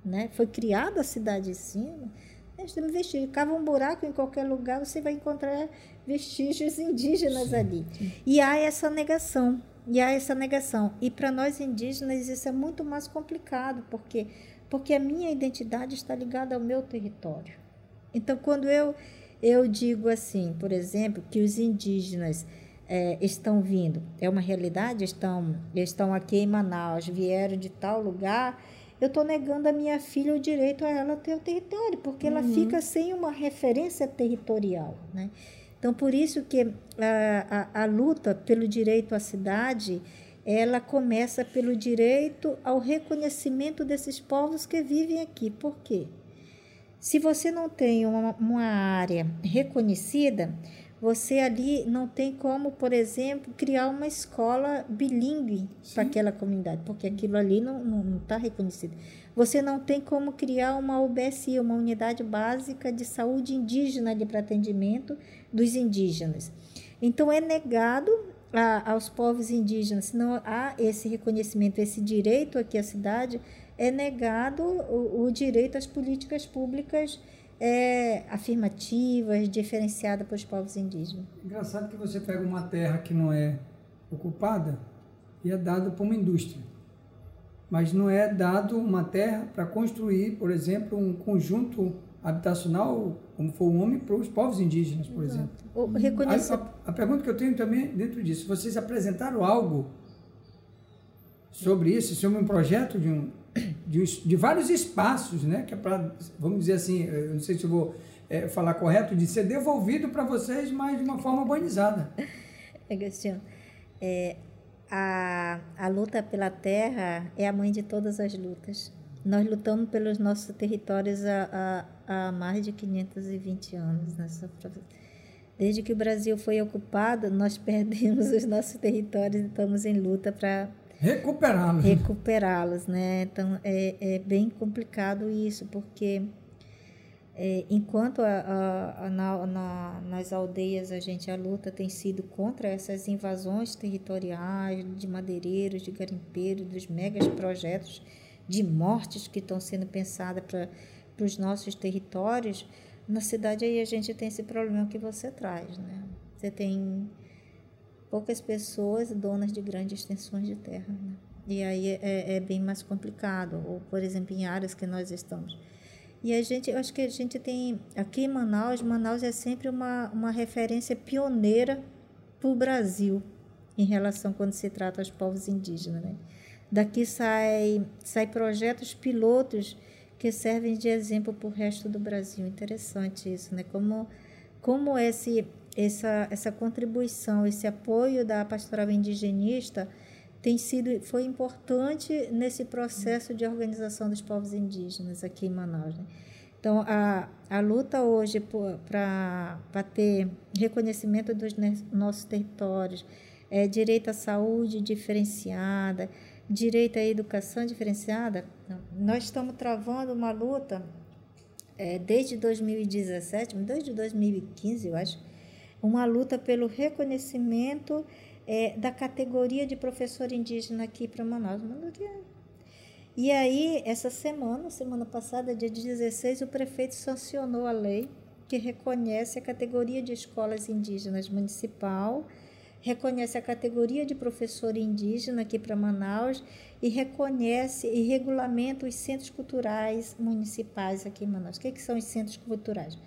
né? Foi criada a cidade em cima. Nós temos vestígios. Cava um buraco em qualquer lugar, você vai encontrar vestígios indígenas sim, ali. Sim. E há essa negação. E há essa negação. E para nós indígenas isso é muito mais complicado, porque porque a minha identidade está ligada ao meu território. Então, quando eu eu digo assim, por exemplo, que os indígenas é, estão vindo, é uma realidade, estão, estão aqui em Manaus, vieram de tal lugar, eu estou negando a minha filha o direito a ela ter o território, porque uhum. ela fica sem uma referência territorial. Né? Então, por isso que a, a, a luta pelo direito à cidade, ela começa pelo direito ao reconhecimento desses povos que vivem aqui. Por quê? Se você não tem uma, uma área reconhecida, você ali não tem como, por exemplo, criar uma escola bilíngue para aquela comunidade, porque aquilo ali não está reconhecido. Você não tem como criar uma UBSI, uma unidade básica de saúde indígena ali para atendimento dos indígenas. Então é negado a, aos povos indígenas, se não há esse reconhecimento, esse direito aqui à cidade, é negado o, o direito às políticas públicas é, afirmativas, diferenciadas para os povos indígenas. Engraçado que você pega uma terra que não é ocupada e é dada para uma indústria. Mas não é dado uma terra para construir, por exemplo, um conjunto habitacional, como foi o homem, para os povos indígenas, por Exato. exemplo. Reconhecer... a, a, a pergunta que eu tenho também dentro disso, vocês apresentaram algo sobre isso, sobre um projeto de um, de, de vários espaços, né? Que é para, vamos dizer assim, eu não sei se vou é, falar correto, de ser devolvido para vocês, mas de uma forma urbanizada. Agostinho, é, a, a luta pela terra é a mãe de todas as lutas. Nós lutamos pelos nossos territórios há, há, há mais de 520 anos. Nessa, desde que o Brasil foi ocupado, nós perdemos os nossos territórios e estamos em luta para Recuperá-los. Recuperá-los, né? Então, é, é bem complicado isso, porque é, enquanto a, a, a, na, na, nas aldeias a gente a luta tem sido contra essas invasões territoriais de madeireiros, de garimpeiros, dos megas projetos de mortes que estão sendo pensadas para os nossos territórios, na cidade aí a gente tem esse problema que você traz, né? Você tem poucas pessoas donas de grandes extensões de terra. Né? E aí é, é, é, bem mais complicado, ou por exemplo em áreas que nós estamos. E a gente, eu acho que a gente tem aqui em Manaus, Manaus é sempre uma, uma referência pioneira para o Brasil em relação quando se trata dos povos indígenas. Né? Daqui sai, sai projetos pilotos que servem de exemplo para o resto do Brasil. Interessante isso, né? Como, como esse essa, essa contribuição, esse apoio da pastoral indigenista tem sido foi importante nesse processo de organização dos povos indígenas aqui em Manaus. Né? Então, a, a luta hoje para ter reconhecimento dos nossos territórios, é, direito à saúde diferenciada, direito à educação diferenciada, nós estamos travando uma luta é, desde 2017, desde 2015, eu acho, uma luta pelo reconhecimento é, da categoria de professor indígena aqui para Manaus. E aí, essa semana, semana passada, dia 16, o prefeito sancionou a lei que reconhece a categoria de escolas indígenas municipal, reconhece a categoria de professor indígena aqui para Manaus e reconhece e regulamenta os centros culturais municipais aqui em Manaus. O que, que são os centros culturais?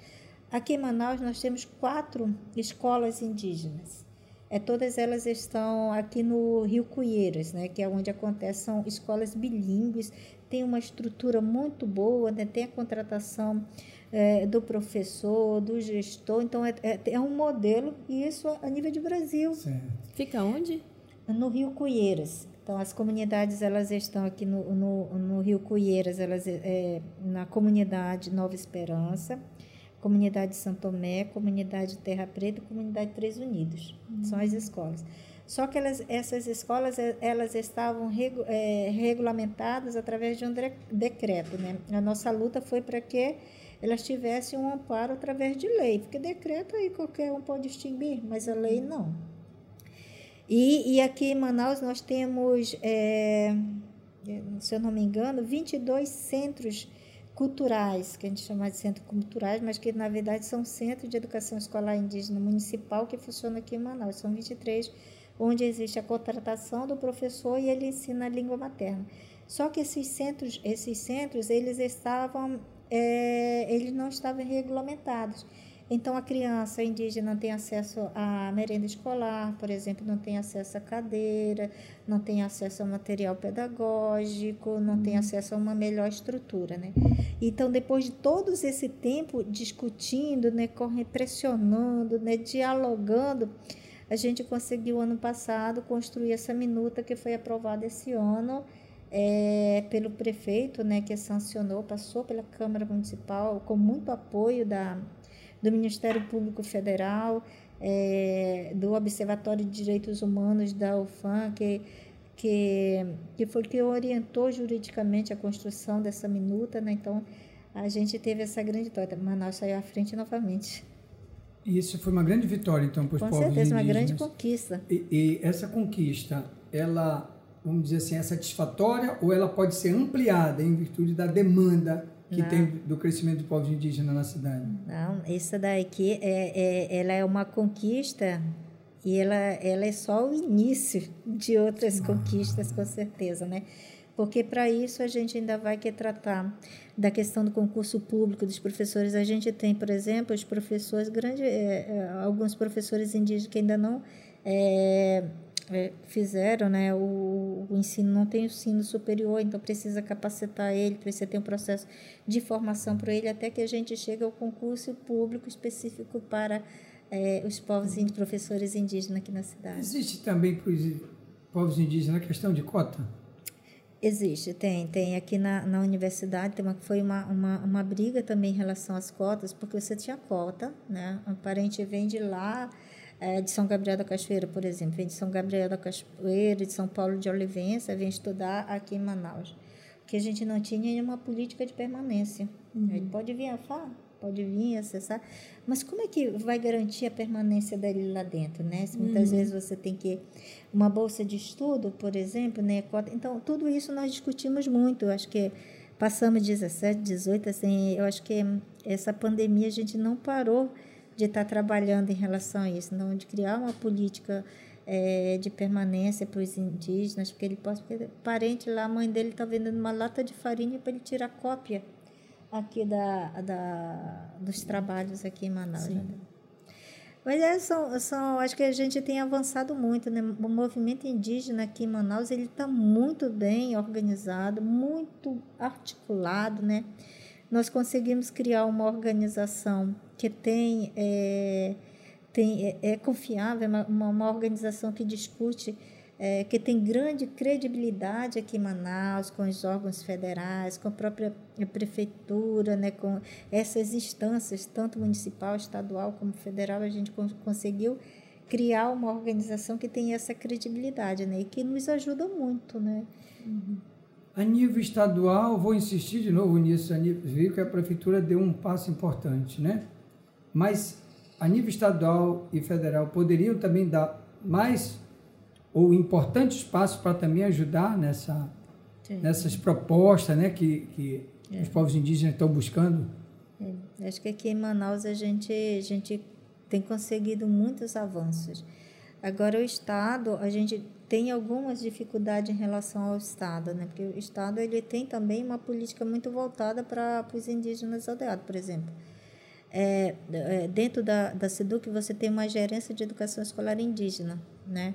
Aqui em Manaus nós temos quatro escolas indígenas. É, todas elas estão aqui no Rio Cuieiras, né, que é onde acontecem são escolas bilíngues, tem uma estrutura muito boa, né, tem a contratação é, do professor, do gestor, então é, é, é, um modelo, e isso a nível de Brasil. Certo. Fica onde? No Rio Cuieiras. Então, as comunidades elas estão aqui no, no, no Rio Cuieiras, elas, é, na comunidade Nova Esperança, Comunidade Santo Tomé, Comunidade Terra Preta e Comunidade Três Unidos. Uhum. São as escolas. Só que elas, essas escolas eh, elas estavam regu, é, regulamentadas através de um decreto. Né? A nossa luta foi para que elas tivessem um amparo através de lei, porque decreto aí qualquer um pode extinguir, mas a lei não. E, e aqui em Manaus nós temos é, se eu não me engano, 22 centros culturais, que a gente chama de centros culturais, mas que na verdade são centros de educação escolar indígena municipal que funciona aqui em Manaus. São 23, onde existe a contratação do professor e ele ensina a língua materna. Só que esses centros, esses centros, eles estavam, é, eles não estavam regulamentados. Então, a criança indígena não tem acesso à merenda escolar, por exemplo, não tem acesso à cadeira, não tem acesso ao material pedagógico, não tem acesso a uma melhor estrutura, né? Então, depois de todo esse tempo discutindo, né, pressionando, né, dialogando, a gente conseguiu, ano passado, construir essa minuta que foi aprovada esse ano, é, pelo prefeito, né, que sancionou, passou pela Câmara Municipal, com muito apoio da do Ministério Público Federal, é, do Observatório de Direitos Humanos da UFAM, que, que, que foi que orientou juridicamente a construção dessa minuta. Né? Então, a gente teve essa grande vitória. Manaus saiu à frente novamente. E isso foi uma grande vitória, então, para os povos indígenas. Com certeza, uma grande conquista. E, e, essa conquista, ela, vamos dizer assim, é satisfatória ou ela pode ser ampliada em virtude da demanda que não. tem do crescimento do povo indígena na cidade. Não, essa daqui é, é, ela é uma conquista e ela, ela é só o início de outras ah. conquistas, com certeza, né? Porque para isso a gente ainda vai que tratar da questão do concurso público dos professores. A gente tem, por exemplo, os professores, grande, é, é alguns professores indígenas que ainda não é, é, fizeram, né, o, o, ensino não tem o ensino superior, então precisa capacitar ele, precisa ter um processo de formação para ele, até que a gente chegue ao concurso público específico para é, os povos e professores indígenas aqui na cidade. Existe também para os povos indígenas a questão de cota? Existe, tem. Tem aqui na, na universidade, tem uma, foi uma, uma, uma briga também em relação às cotas, porque você tinha cota, né? Um parente vem de lá, é, de São Gabriel da Cachoeira, por exemplo, vem de São Gabriel da Cachoeira, de São Paulo de Olivença, vem estudar aqui em Manaus. Que a gente não tinha nenhuma política de permanência. Uhum. Ele pode vir a falar, pode vir acessar, mas como é que vai garantir a permanência dele lá dentro, né? Se muitas uhum. vezes você tem que uma bolsa de estudo, por exemplo, né? Então tudo isso nós discutimos muito. Eu acho que passamos 17, 18, assim, eu acho que essa pandemia a gente não parou de estar trabalhando em relação a isso, não de criar uma política é, de permanência para os indígenas, porque ele pode, porque parente lá, a mãe dele está vendendo uma lata de farinha para ele tirar cópia aqui da, da, dos trabalhos aqui em Manaus. Né? Mas é, são, são, acho que a gente tem avançado muito, né? O movimento indígena aqui em Manaus ele está muito bem organizado, muito articulado, né? Nós conseguimos criar uma organização que tem, é, tem é, é confiável, é uma, uma organização que discute, é, que tem grande credibilidade aqui em Manaus, com os órgãos federais, com a própria prefeitura, né, com essas instâncias, tanto municipal, estadual como federal, a gente conseguiu criar uma organização que tem essa credibilidade, né, e que nos ajuda muito, né. Uhum. A nível estadual, vou insistir de novo nisso, a nível, viu que a prefeitura deu um passo importante, né? Mas a nível estadual e federal poderiam também dar mais ou importantes passos para também ajudar nessa, nessas propostas né, que, que é. os povos indígenas estão buscando? É. Acho que aqui em Manaus a gente, a gente tem conseguido muitos avanços. Agora, o Estado, a gente tem algumas dificuldades em relação ao Estado, né? porque o Estado ele tem também uma política muito voltada para os indígenas aldeados, por exemplo é, é, dentro da, da SEDUC você tem uma gerência de educação escolar indígena, né?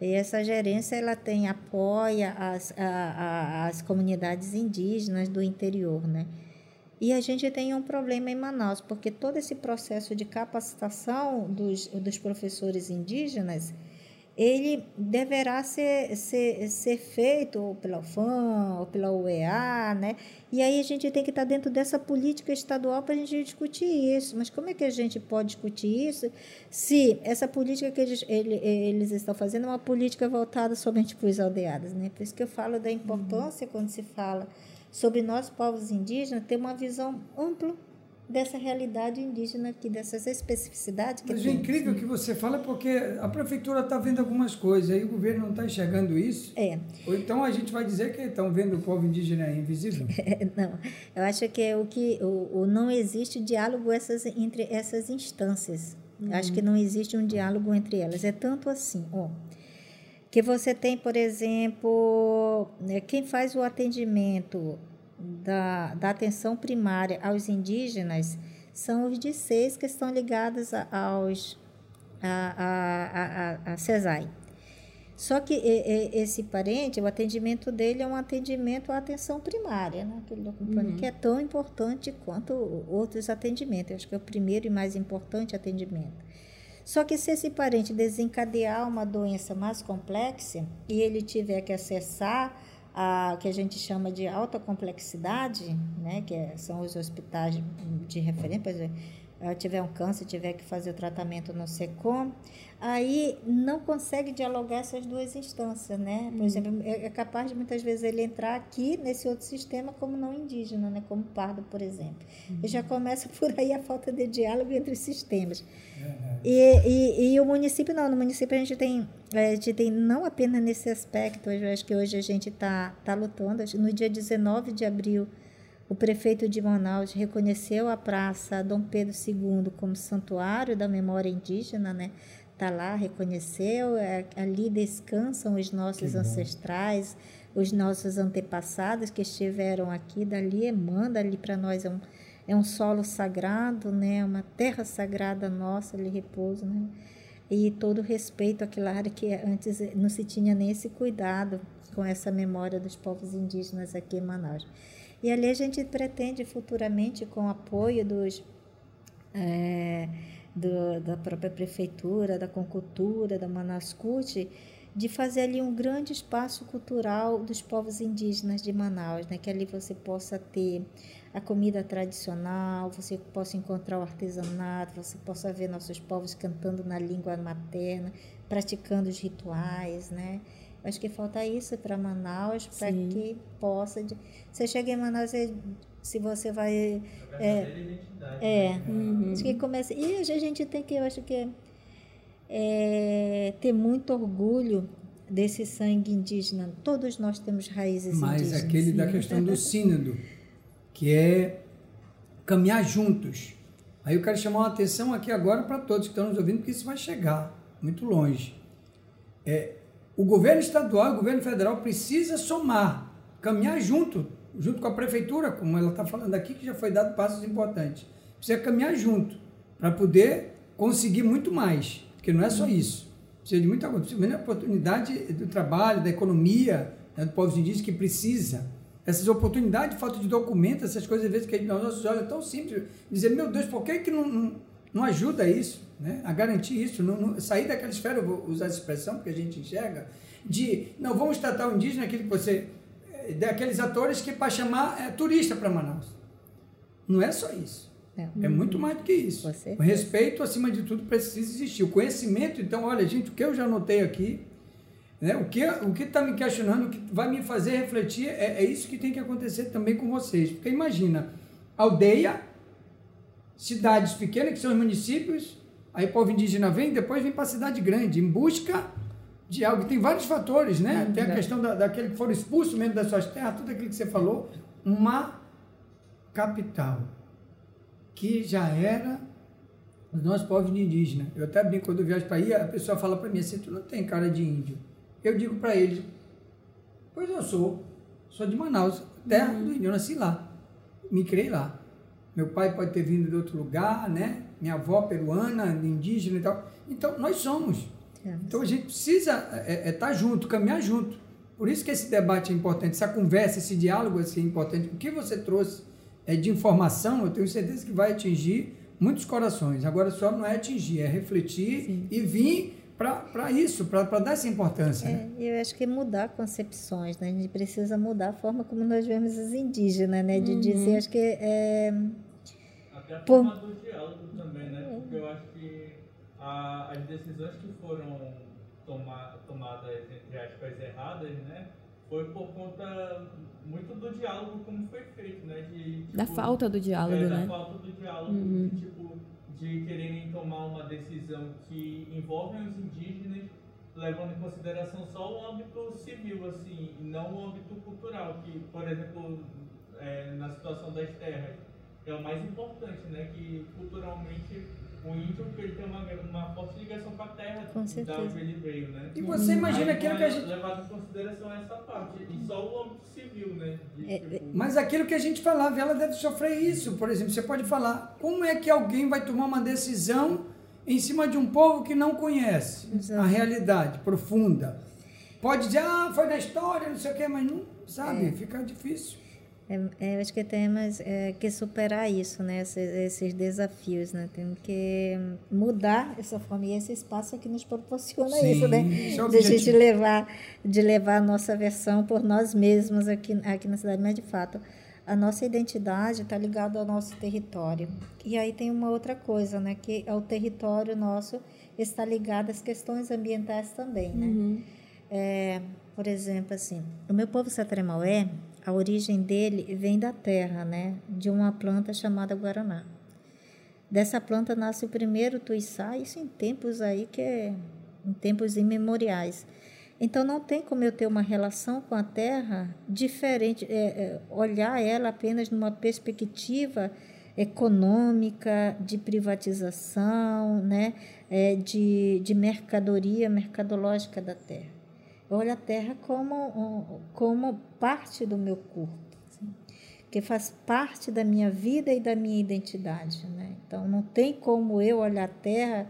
E essa gerência ela tem apoia as, a, a, as comunidades indígenas do interior, né? E a gente tem um problema em Manaus, porque todo esse processo de capacitação dos, dos professores indígenas, ele deverá ser, ser, ser feito pela UFAM ou pela UEA, né? E aí a gente tem que estar dentro dessa política estadual para a gente discutir isso. Mas como é que a gente pode discutir isso se essa política que eles, ele, eles estão fazendo é uma política voltada somente para os aldeados, né? Por isso que eu falo da importância, quando se fala sobre nós, povos indígenas, ter uma visão ampla dessa realidade indígena aqui, dessas especificidades que Mas tem. incrível que você fala é porque a prefeitura está vendo algumas coisas, aí o governo não está enxergando isso. É, Ou então a gente vai dizer que estão vendo o povo indígena invisível. não, eu acho que é o que o, o não existe diálogo essas, entre essas instâncias. Eu Acho que não existe um diálogo entre elas. É tanto assim, ó, que você tem, por exemplo, né, quem faz o atendimento da, da atenção primária aos indígenas são os de seis que estão ligados a- aos a, a, a, a, CESAI. Só que esse parente, o atendimento dele é um atendimento à atenção primária, né? Aquele acompanhamento que é tão importante quanto outros atendimentos. Eu acho que é o primeiro e mais importante atendimento. Só que se esse parente desencadear uma doença mais complexa e ele tiver que acessar a que a gente chama de alta complexidade, né, que é- são os hospitais de referência, tiver um câncer, tiver que fazer o tratamento no SECOM, aí não consegue dialogar essas duas instâncias, né? Por exemplo, é é capaz de muitas vezes ele entrar aqui nesse outro sistema como não indígena, né? Como pardo, por exemplo. E já começa por aí a falta de diálogo entre os sistemas. E, e, e o município não, no município a gente tem, a gente tem não apenas nesse aspecto, eu acho que hoje a gente está tá lutando, no dia 19 de abril, o prefeito de Manaus reconheceu a Praça Dom Pedro II como santuário da memória indígena, né? Está lá, reconheceu, é, ali descansam os nossos ancestrais, os nossos antepassados que estiveram aqui, dali emana, ali para nós é um, é um solo sagrado, né? Uma terra sagrada nossa, ali repouso, né? E todo respeito àquela área que antes não se tinha nem esse cuidado com essa memória dos povos indígenas aqui em Manaus. E ali a gente pretende futuramente, com apoio dos, é, do, da própria prefeitura, da Concultura, da Manascute, de fazer ali um grande espaço cultural dos povos indígenas de Manaus, né? que ali você possa ter a comida tradicional, você possa encontrar o artesanato, você possa ver nossos povos cantando na língua materna, praticando os rituais, né? Acho que falta isso para Manaus, para Sim. que possa. de- Você chega em Manaus, e se você vai identidade. é, né? acho que começa. E hoje a gente tem que, eu acho que, é, ter muito orgulho desse sangue indígena. Todos nós temos raízes Mas indígenas. aquele da questão do sínodo, que é caminhar juntos. Aí eu quero chamar uma atenção aqui agora para todos que estão nos ouvindo, porque isso vai chegar muito longe. É, o governo estadual, o governo federal precisa somar, caminhar junto, junto com a prefeitura, como ela está falando aqui, que já foi dado passos importantes. Precisa caminhar junto para poder conseguir muito mais, porque não é só isso. Precisa de muita coisa, precisa de oportunidade do trabalho, da economia, né, do povo indígena que precisa. Essas oportunidades, falta de documentos, essas coisas, às vezes, que aos nossos olhos é tão simples. Dizer, meu Deus, por que, que não, não, não ajuda isso, né? a garantir isso? Não, não- sair daquela esfera, vou usar essa expressão, porque a gente enxerga, de, não, vamos tratar o indígena, aquele que você, eh, daqueles atores que para chamar é, turista para Manaus. Não é só isso. Não. É muito mais do que isso. O respeito, acima de tudo, precisa existir. O conhecimento, então, olha, gente, o que eu já anotei aqui, né, o que o está me questionando, o que vai me fazer refletir, é, é isso que tem que acontecer também com vocês. Porque imagina, aldeia, cidades pequenas, que são os municípios, aí o povo indígena vem, depois vem para a cidade grande, em busca de algo. Tem vários fatores, né? Tem a questão da, daquele que foram expulsos mesmo das suas terras, tudo aquilo que você falou. Uma capital que já era os nossos povos indígenas. Eu até brinco quando eu viajo para aí, a pessoa fala para mim assim, tu não tem cara de índio. Eu digo para eles, pois eu sou, sou de Manaus, terra do índio, eu nasci lá, me criei lá. Meu pai pode ter vindo de outro lugar, né? Minha avó peruana, indígena e tal. Então, nós somos. Então, a gente precisa estar junto, caminhar junto. Por isso que esse debate é importante, essa conversa, esse diálogo assim, é importante. O que você trouxe é, de informação, eu tenho certeza que vai atingir muitos corações. Agora, só não é atingir, é refletir e vir para isso, para dar essa importância. né? É, eu acho que mudar concepções, né? A gente precisa mudar a forma como nós vemos os indígenas, né? De dizer, acho que é, Até a Pô. forma do diálogo também, né? Porque eu acho que a- as decisões que foram toma, tomadas, entre aspas, erradas, né? foi por conta muito do diálogo como foi feito, né? De, tipo, Da falta do diálogo, é, né? Da falta do diálogo, Uhum. de, tipo, de quererem tomar uma decisão que envolve os indígenas, levando em consideração só o âmbito civil, assim, e não o âmbito cultural, que, por exemplo, é, na situação das terras, é o mais importante, né? Que culturalmente o índio ele tem uma, uma forte ligação com a terra Com da certeza. onde ele veio, né? E você imagina Aí, aquilo que a gente. levado em consideração essa parte, e só o âmbito civil, né? De, É, tipo, Mas aquilo que a gente falava, ela deve sofrer isso. Por exemplo, você pode falar, como é que alguém vai tomar uma decisão em cima de um povo que não conhece Exato. a realidade profunda? Pode dizer, ah, foi na história, não sei o quê, mas não, sabe, fica difícil. É, é, eu acho que temos é, que superar isso, né? Esses, esses desafios, né? Temos que mudar essa forma. E esse espaço é que nos proporciona Sim, isso, né? é De a gente levar, de levar a nossa versão por nós mesmos aqui, aqui na cidade. Mas, de fato, a nossa identidade está ligada ao nosso território. E aí tem uma outra coisa, né? Que é o território nosso está ligado às questões ambientais também, né? Uhum. É, por exemplo, assim, o meu povo satremaué, a origem dele vem da terra, né? De uma planta chamada guaraná. Dessa planta nasce o primeiro tuiçá, isso em tempos aí que é em tempos imemoriais. Então não tem como eu ter uma relação com a terra diferente, é, é, olhar ela apenas numa perspectiva econômica, de privatização, né? É, de, de mercadoria, mercadológica da terra. Olho a terra como, como parte do meu corpo, assim, que faz parte da minha vida e da minha identidade. Né? Então, não tem como eu olhar a terra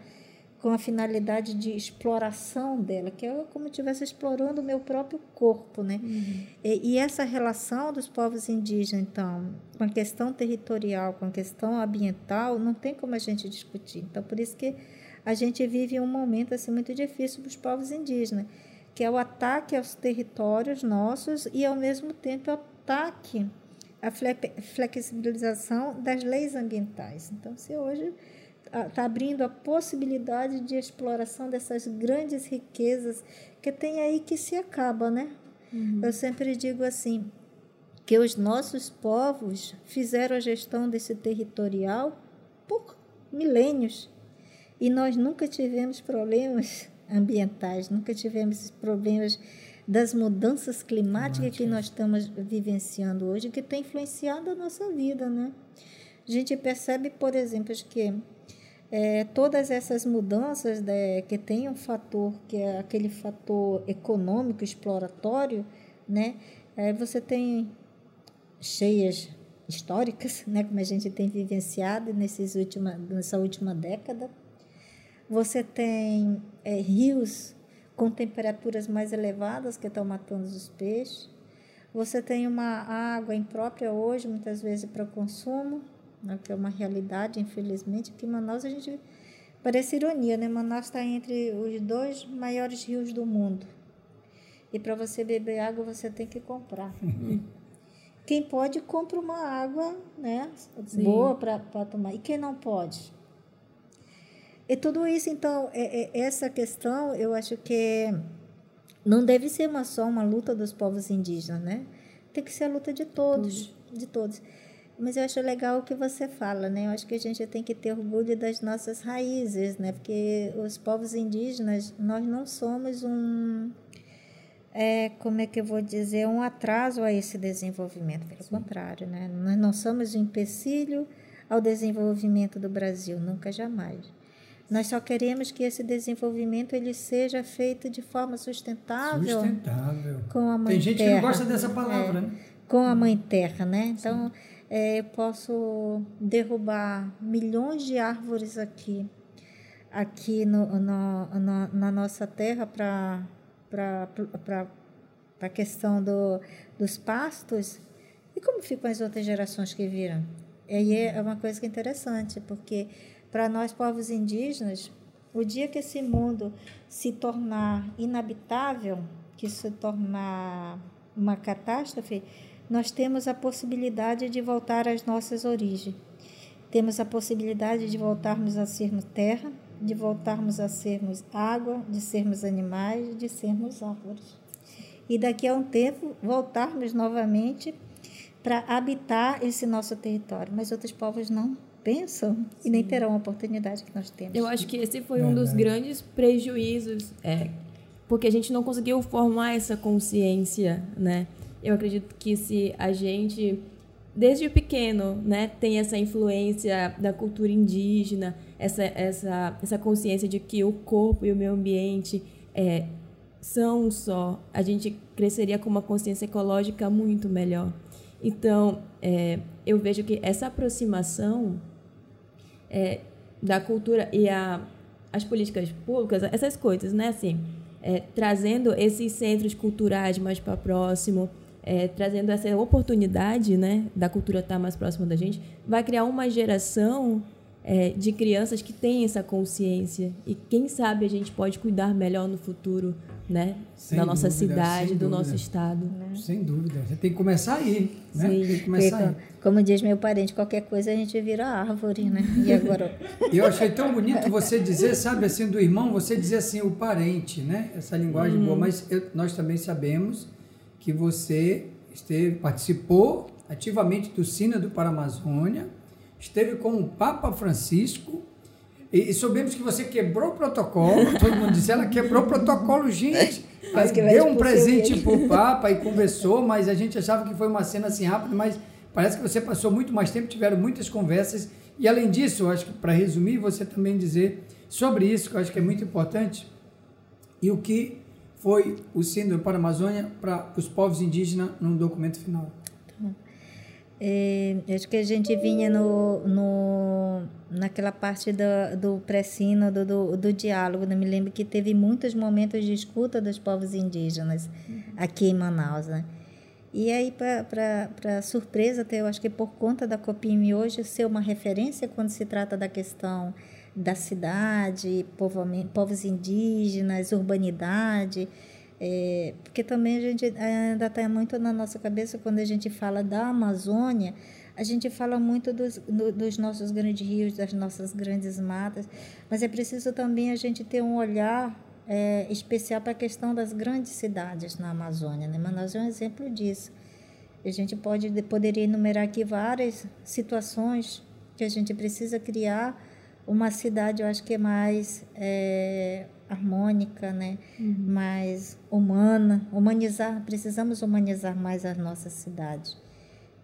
com a finalidade de exploração dela, que é como estivesse explorando o meu próprio corpo. Né? E, e essa relação dos povos indígenas, então, com a questão territorial, com a questão ambiental, não tem como a gente discutir. Então, por isso que a gente vive um momento assim muito difícil para os povos indígenas, que é o ataque aos territórios nossos e, ao mesmo tempo, o ataque à fle- flexibilização das leis ambientais. Então, se hoje está abrindo a possibilidade de exploração dessas grandes riquezas que tem aí que se acaba, né? Eu sempre digo assim, que os nossos povos fizeram a gestão desse territorial por milênios e nós nunca tivemos problemas ambientais, nunca tivemos esses problemas das mudanças climáticas que nós estamos vivenciando hoje, que tem influenciado a nossa vida, né? A gente percebe, por exemplo, que é, todas essas mudanças né, que tem um fator que é aquele fator econômico exploratório, né? É, você tem cheias históricas, né, como a gente tem vivenciado nesses última, nessa última década. Você tem é, rios com temperaturas mais elevadas que estão matando os peixes. Você tem uma água imprópria hoje, muitas vezes para consumo, né, que é uma realidade, infelizmente. Aqui em Manaus a gente parece ironia, né? Manaus está entre os dois maiores rios do mundo. E para você beber água você tem que comprar. Quem pode compra uma água, né, Sim. boa para tomar. E quem não pode? E tudo isso, então, é, é- essa questão, eu acho que não deve ser uma, só uma luta dos povos indígenas, né? Tem que ser a luta de todos, de todos. Mas eu acho legal o que você fala, né? Eu acho que a gente tem que ter orgulho das nossas raízes, né? Porque os povos indígenas, nós não somos um, é, como é que eu vou dizer, um atraso a esse desenvolvimento. Pelo contrário, né? Nós não somos um empecilho ao desenvolvimento do Brasil, nunca jamais. Nós só queremos que esse desenvolvimento ele seja feito de forma sustentável Sustentável. com a mãe Tem gente terra. que não gosta dessa palavra, É, né? Com a mãe terra, né? Então, é, eu posso derrubar milhões de árvores aqui, aqui no, no- na- na nossa terra para para a questão do, dos pastos. E como ficam as outras gerações que viram? E aí é uma coisa que é interessante, porque para nós, povos indígenas, o dia que esse mundo se tornar inabitável, que se tornar uma catástrofe, nós temos a possibilidade de voltar às nossas origens. Temos a possibilidade de voltarmos a sermos terra, de voltarmos a sermos água, de sermos animais, de sermos árvores. e daqui a um tempo voltarmos novamente para habitar esse nosso território. Mas outros povos não pensam e nem terão a oportunidade que nós temos. Eu acho que esse foi um dos grandes prejuízos, é, porque a gente não conseguiu formar essa consciência, né? Eu acredito que se a gente desde pequeno, né, tem essa influência da cultura indígena, essa, essa, essa consciência de que o corpo e o meio ambiente é, são só, a gente cresceria com uma consciência ecológica muito melhor. Então, é, eu vejo que essa aproximação é, da cultura e a, as políticas públicas, essas coisas, né, assim, é, trazendo esses centros culturais mais para próximo, é, trazendo essa oportunidade né, da cultura estar mais próxima da gente, vai criar uma geração é, de crianças que têm essa consciência. E quem sabe a gente pode cuidar melhor no futuro né, sem da nossa dúvida, cidade, do nosso estado. Né? Sem dúvida. Você tem que começar aí. Né? Sim. Tem que começar aí. Como diz meu parente, qualquer coisa a gente vira árvore, né? E agora... Eu achei tão bonito você dizer, sabe, assim, do irmão, você dizer assim, o parente, né? Essa linguagem boa. Uhum. Mas eu, nós também sabemos que você esteve, participou ativamente do Sínodo para a Amazônia, esteve com o Papa Francisco e, e soubemos que você quebrou o protocolo. Todo mundo disse, ela quebrou o protocolo, gente. Mas deu um presente para o Papa e conversou, mas a gente achava que foi uma cena assim rápida, mas parece que você passou muito mais tempo, tiveram muitas conversas. E além disso, acho que para resumir, você também dizer sobre isso, que eu acho que é muito importante, e o que foi o síndrome para a Amazônia para os povos indígenas no documento final? É, acho que a gente vinha no, no, naquela parte do, do pré-sino, do, do, do, diálogo. Né? Me lembro que teve muitos momentos de escuta dos povos indígenas uhum. aqui em Manaus. Né? E aí, para surpresa, até eu acho que por conta da Copim hoje ser uma referência quando se trata da questão da cidade, povos indígenas, urbanidade, é, porque também a gente ainda está muito na nossa cabeça quando a gente fala da Amazônia, a gente fala muito dos, do, dos nossos grandes rios, das nossas grandes matas, mas é preciso também a gente ter um olhar é, especial para a questão das grandes cidades na Amazônia. Né? Manaus é um exemplo disso. A gente pode poderia enumerar aqui várias situações que a gente precisa criar uma cidade, eu acho que é mais é, harmônica, né? Uhum. mais humana, humanizar, precisamos humanizar mais a nossa cidade.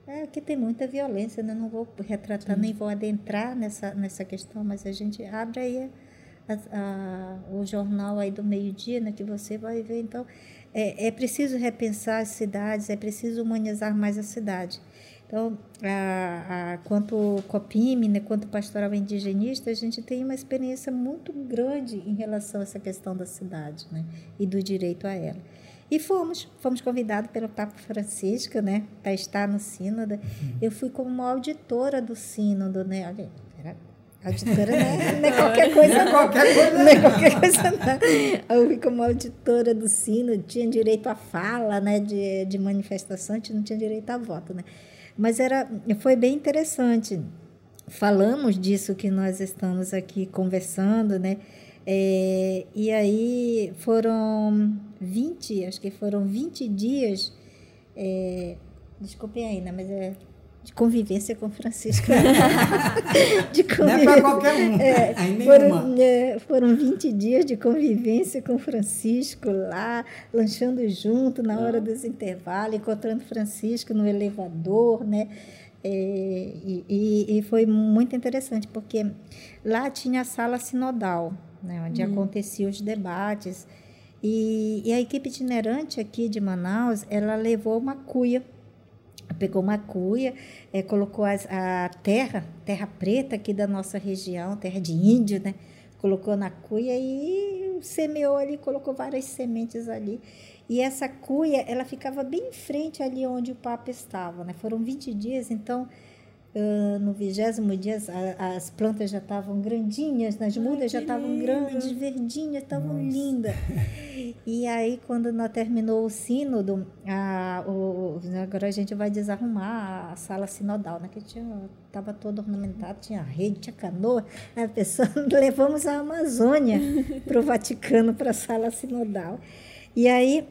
É que tem muita violência, né? não vou retratar, Sim. nem vou adentrar nessa, nessa questão, mas a gente abre aí a, a, o jornal aí do meio-dia, né? que você vai ver. Então, é, é preciso repensar as cidades, é preciso humanizar mais a cidade. Então, a, a, quanto COPIME, né, quanto pastoral indigenista, a gente tem uma experiência muito grande em relação a essa questão da cidade né, e do direito a ela. E fomos, fomos convidados pelo Papa Francisco, né, para estar no sínodo. Uhum. Eu fui como auditora do sínodo, né, olha, era auditora né, não é qualquer coisa não. Qualquer coisa não. é qualquer coisa não. Eu fui como auditora do sínodo, tinha direito à fala, né, de, de manifestação, a gente não tinha direito a voto, né. Mas era, foi bem interessante. Falamos disso que nós estamos aqui conversando, né? É, e aí foram 20, acho que foram 20 dias, é, desculpem ainda, mas é de convivência com Francisco. de convivência. Não é para qualquer um. É, foram, é, foram 20 dias de convivência com Francisco lá, lanchando junto na hora dos intervalos, encontrando Francisco no elevador, né? É, e, e, e, foi muito interessante, porque lá tinha a sala sinodal, né, onde hum. aconteciam os debates. E, e a equipe itinerante aqui de Manaus, ela levou uma cuia pegou uma cuia, é, colocou as, a terra, terra preta aqui da nossa região, terra de índio, né? Colocou na cuia e semeou ali, colocou várias sementes ali. E essa cuia, ela ficava bem em frente ali onde o Papa estava, né? Foram 20 dias, então Uh, no vigésimo dia as, as, plantas já estavam grandinhas, as mudas já estavam grandes, verdinhas, estavam lindas. E aí, quando nós terminou o sínodo, a, o, agora a gente vai desarrumar a sala sinodal, né? Que estava toda ornamentada, tinha rede, tinha canoa. A pessoa levamos a Amazônia para o Vaticano, para a sala sinodal. E aí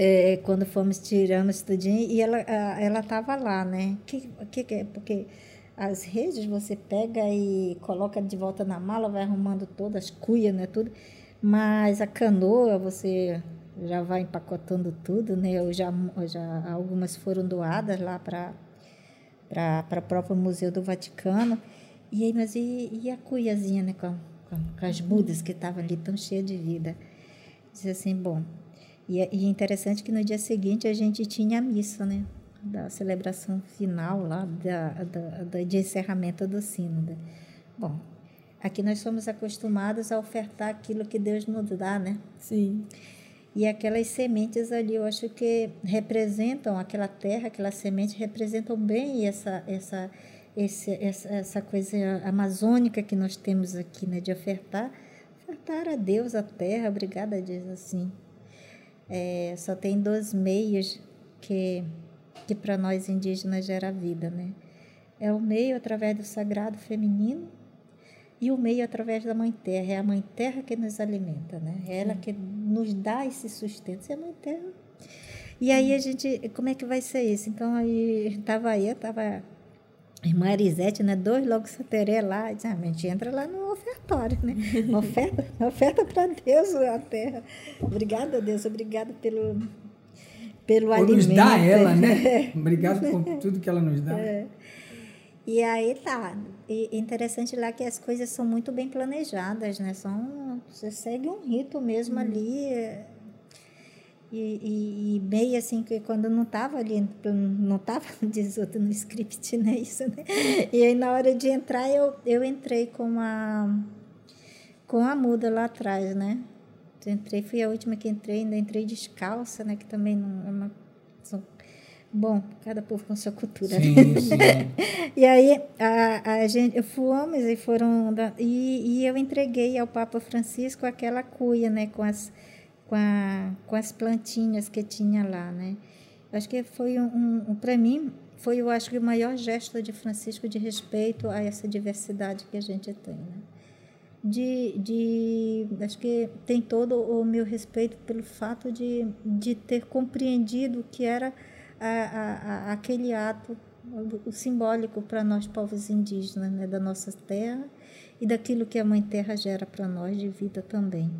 é, quando fomos tirando tudinho, e ela ela estava lá, né? Que, que, que é? Porque as redes você pega e coloca de volta na mala, vai arrumando todas, as cuias, né? Tudo. Mas a canoa, você já vai empacotando tudo, né? Eu já, já, algumas foram doadas lá para para o próprio Museu do Vaticano. E aí, mas e, e a cuiazinha, né? Com, com, com as mudas que estavam ali tão cheia de vida. Disse assim, bom. E é e é interessante que no dia seguinte a gente tinha a missa, né? Da celebração final lá, da, da, da, de encerramento do sínodo. Bom, aqui nós somos acostumados a ofertar aquilo que Deus nos dá, né? Sim. E aquelas sementes ali, eu acho que representam aquela terra, aquelas sementes representam bem essa essa esse, essa, essa coisa amazônica que nós temos aqui, né, de ofertar, ofertar a Deus a terra, obrigada a Deus assim. É, só tem dois meios que que para nós indígenas gera vida, né? É o meio através do sagrado feminino e o meio através da Mãe Terra. É a Mãe Terra que nos alimenta, né? É ela que nos dá esse sustento. É a Mãe Terra. E aí a gente, como é que vai ser isso? Então aí estava aí, estava irmã Arisete, né? Dois logo sateré lá, disse, ah, a gente entra lá no ofertório, né? Oferta, oferta para Deus a terra. Obrigada, Deus, obrigado pelo pelo Ou alimento. nos dá ela, né? Obrigado por tudo que ela nos dá. E aí tá. E interessante lá que as coisas são muito bem planejadas, né? São, você segue um rito mesmo ali. é, E, e, e meio assim, que quando não estava ali, não estava, diz outro, no script, né? Isso, né? E aí na hora de entrar, eu, eu entrei com a, com a muda lá atrás, né? Eu entrei, fui a última que entrei, ainda entrei descalça, né? Que também não é uma. são- Bom, cada povo com sua cultura. né? Sim, sim. E aí a, a gente fomos e foram e, e eu entreguei ao Papa Francisco aquela cuia, né, com as com, a, com as plantinhas que tinha lá, né? Acho que foi um, um para mim foi eu acho que o maior gesto de Francisco de respeito a essa diversidade que a gente tem, né? De, de acho que tem todo o meu respeito pelo fato de, de ter compreendido que era a, a- aquele ato o simbólico para nós povos indígenas né, da nossa terra e daquilo que a mãe terra gera para nós de vida também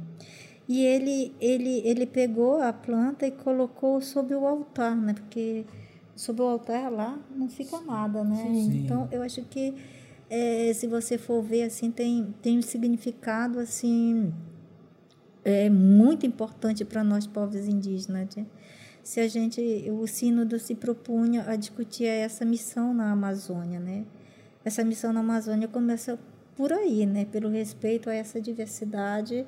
e ele ele ele pegou a planta e colocou sobre o altar né porque sobre o altar lá não fica nada né Sim. então eu acho que eh, se você for ver assim tem tem um significado assim é muito importante para nós povos indígenas. né? Se a gente, o sínodo se propunha a discutir essa missão na Amazônia, né? Essa missão na Amazônia começa por aí, né? Pelo respeito a essa diversidade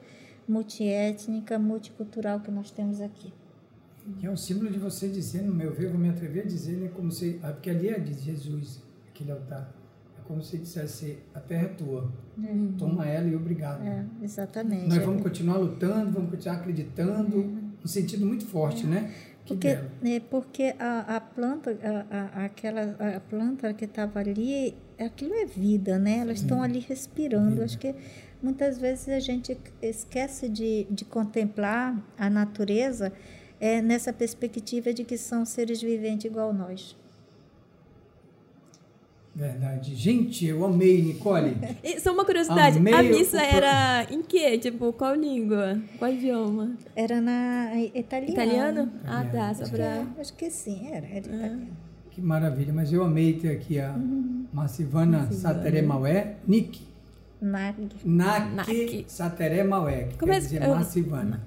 multiétnica, multicultural que nós temos aqui. Que é um símbolo de você dizer, no meu ver, vou me atrever a dizer, né, como se, ah, porque ali é de Jesus, aquele altar. É como se dissesse, a terra é tua, toma ela e obrigado. É, exatamente. Nós vamos continuar lutando, vamos continuar acreditando, um sentido muito forte, né? Que Porque, é, porque a, a planta, a, a, aquela, a planta que estava ali, aquilo é vida, né? Elas estão ali respirando. Acho que muitas vezes a gente esquece de, de contemplar a natureza é, nessa perspectiva de que são seres viventes igual nós. Verdade. Gente, eu amei, Nicole. E só uma curiosidade, Amei a missa o- era em quê? Tipo, qual língua? Qual idioma? Era na italiano. Italiano? Ah, tá, só Acho que, pra... é, acho que sim, era, era italiano. Que maravilha. Mas eu amei ter aqui a Marcivana Sateré Maué, Nick. Nag. Nak. Sateré que Como quer é- dizer eu- Marcivana.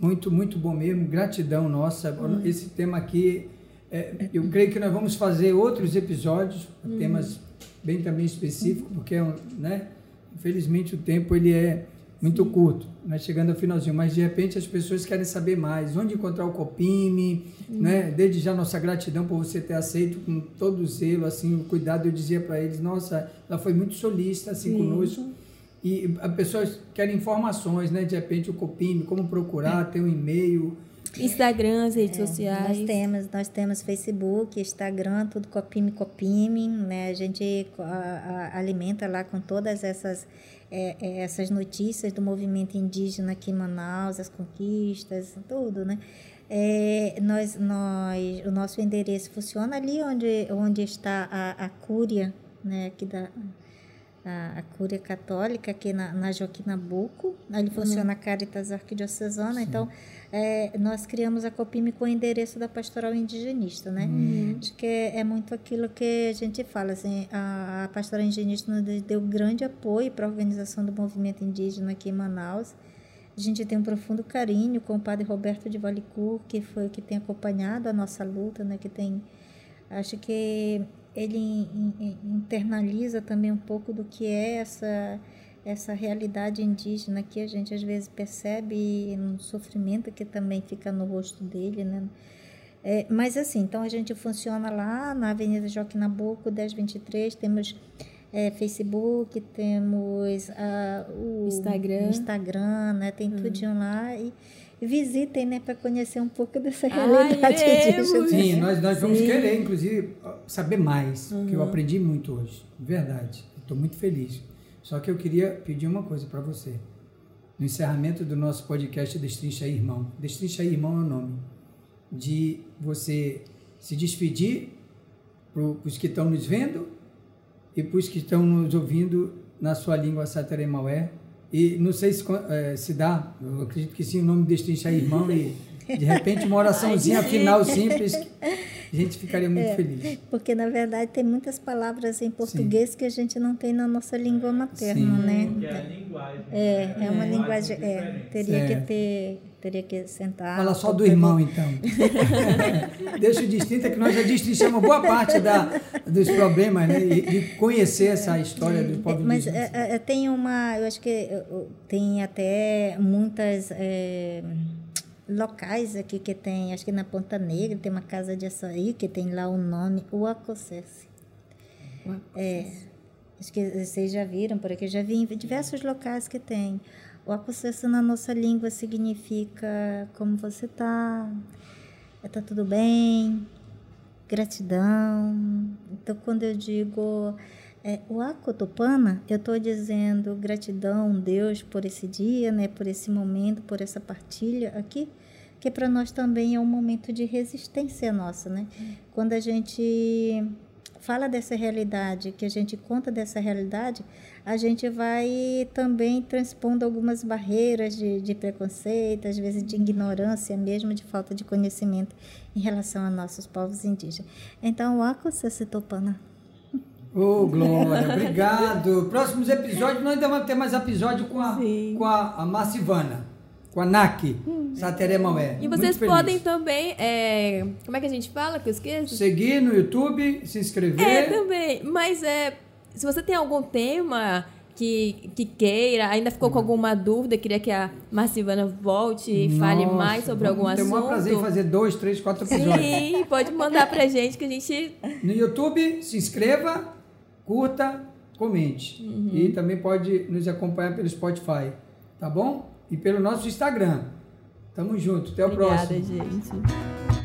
Muito, muito bom mesmo. Gratidão nossa. Hum. Esse tema aqui, é, eu creio que nós vamos fazer outros episódios, Hum. temas bem também específicos, porque, é um, né, infelizmente, o tempo ele é muito curto, né, chegando ao finalzinho. Mas, de repente, as pessoas querem saber mais. Onde encontrar o Copime, Hum. né? Desde já, nossa gratidão por você ter aceito com todo o zelo, assim, o cuidado. Eu dizia para eles, nossa, ela foi muito solista, assim, conosco. E as pessoas querem informações, né? De repente o Copime, como procurar, tem um e-mail. Instagram, as redes Nós sociais. temos, nós temos Facebook, Instagram, tudo Copime Copime, né? A gente a- a- alimenta lá com todas essas é, é, essas notícias do movimento indígena aqui em Manaus, as conquistas, tudo, né? É, nós, nós, o nosso endereço funciona ali onde, onde está a, a cúria, né, aqui da, a, a Cúria Católica aqui na, na Joaquim Nabuco. Ali uhum. funciona a Caritas Arquidiocesana. Sim. Então, é, nós criamos a Copime com o endereço da Pastoral Indigenista, né? Uhum. Acho que é, é, muito aquilo que a gente fala, assim, a, a Pastoral Indigenista nos deu grande apoio para a organização do movimento indígena aqui em Manaus. A gente tem um profundo carinho com o padre Roberto de Valicur, que foi o que tem acompanhado a nossa luta, né? Que tem, acho que ele internaliza também um pouco do que é essa essa realidade indígena que a gente às vezes percebe no sofrimento que também fica no rosto dele, né? É, mas assim, então a gente funciona lá na Avenida Joaquim Nabuco, 1023, temos é, Facebook, temos uh, o Instagram, Instagram né? Tem uhum. tudinho lá e visitem, né, para conhecer um pouco dessa realidade indígena. Sim, nós, nós vamos Sim. querer, inclusive, saber mais, uhum. que eu aprendi muito hoje, verdade. Estou muito feliz. Só que eu queria pedir uma coisa para você. No encerramento do nosso podcast Destrincha aí, Irmão, Destrincha aí, Irmão é o nome, de você se despedir para os que estão nos vendo e para os que estão nos ouvindo na sua língua sataremaué, e não sei se, é, se dá, eu acredito que sim, o nome destrincha aí, irmão, e de repente uma oraçãozinha final simples, a gente ficaria muito é, feliz. Porque, na verdade, tem muitas palavras em português sim. que a gente não tem na nossa língua materna, sim. né? Porque é a linguagem. É, né? é uma linguagem, é, teria que ter teria que sentar. Fala só do irmão, então. Deixa o distinto, é que nós já destrinchamos boa parte da, dos problemas, né? E de conhecer essa história do povo Mas é, é, tem uma, eu acho que tem até muitas é, locais aqui que tem, acho que na Ponta Negra tem uma casa de açaí que tem lá o nome Uacocesse. É, acho que vocês já viram por aqui, já vi em diversos locais que tem. O acocesso na nossa língua significa como você está, está tudo bem, gratidão. Então, quando eu digo é, o Acotopana, eu estou dizendo gratidão, Deus, por esse dia, né, por esse momento, por essa partilha aqui, que para nós também é um momento de resistência nossa. Né? Quando a gente fala dessa realidade, que a gente conta dessa realidade, a gente vai também transpondo algumas barreiras de, de preconceito, às vezes de ignorância mesmo, de falta de conhecimento em relação a nossos povos indígenas. Então, o Acossetopana. Ô, oh, Glória, obrigado. Próximos episódios, nós ainda vamos ter mais episódio com a, com a, a Massivana com a NAC, hum. Sateremaué. E vocês podem também, é, como é que a gente fala que eu esqueço? Seguir no YouTube, se inscrever. É, também. Mas é, se você tem algum tema que, que queira, ainda ficou com alguma dúvida, queria que a Marcivana volte e Nossa, fale mais sobre algum assunto. Tem um prazer em fazer dois, três, quatro episódios. Sim, pode mandar pra gente que a gente... No YouTube, se inscreva, curta, comente. Uhum. E também pode nos acompanhar pelo Spotify, tá bom? e pelo nosso Instagram. Tamo junto, até o Obrigada, próximo. gente.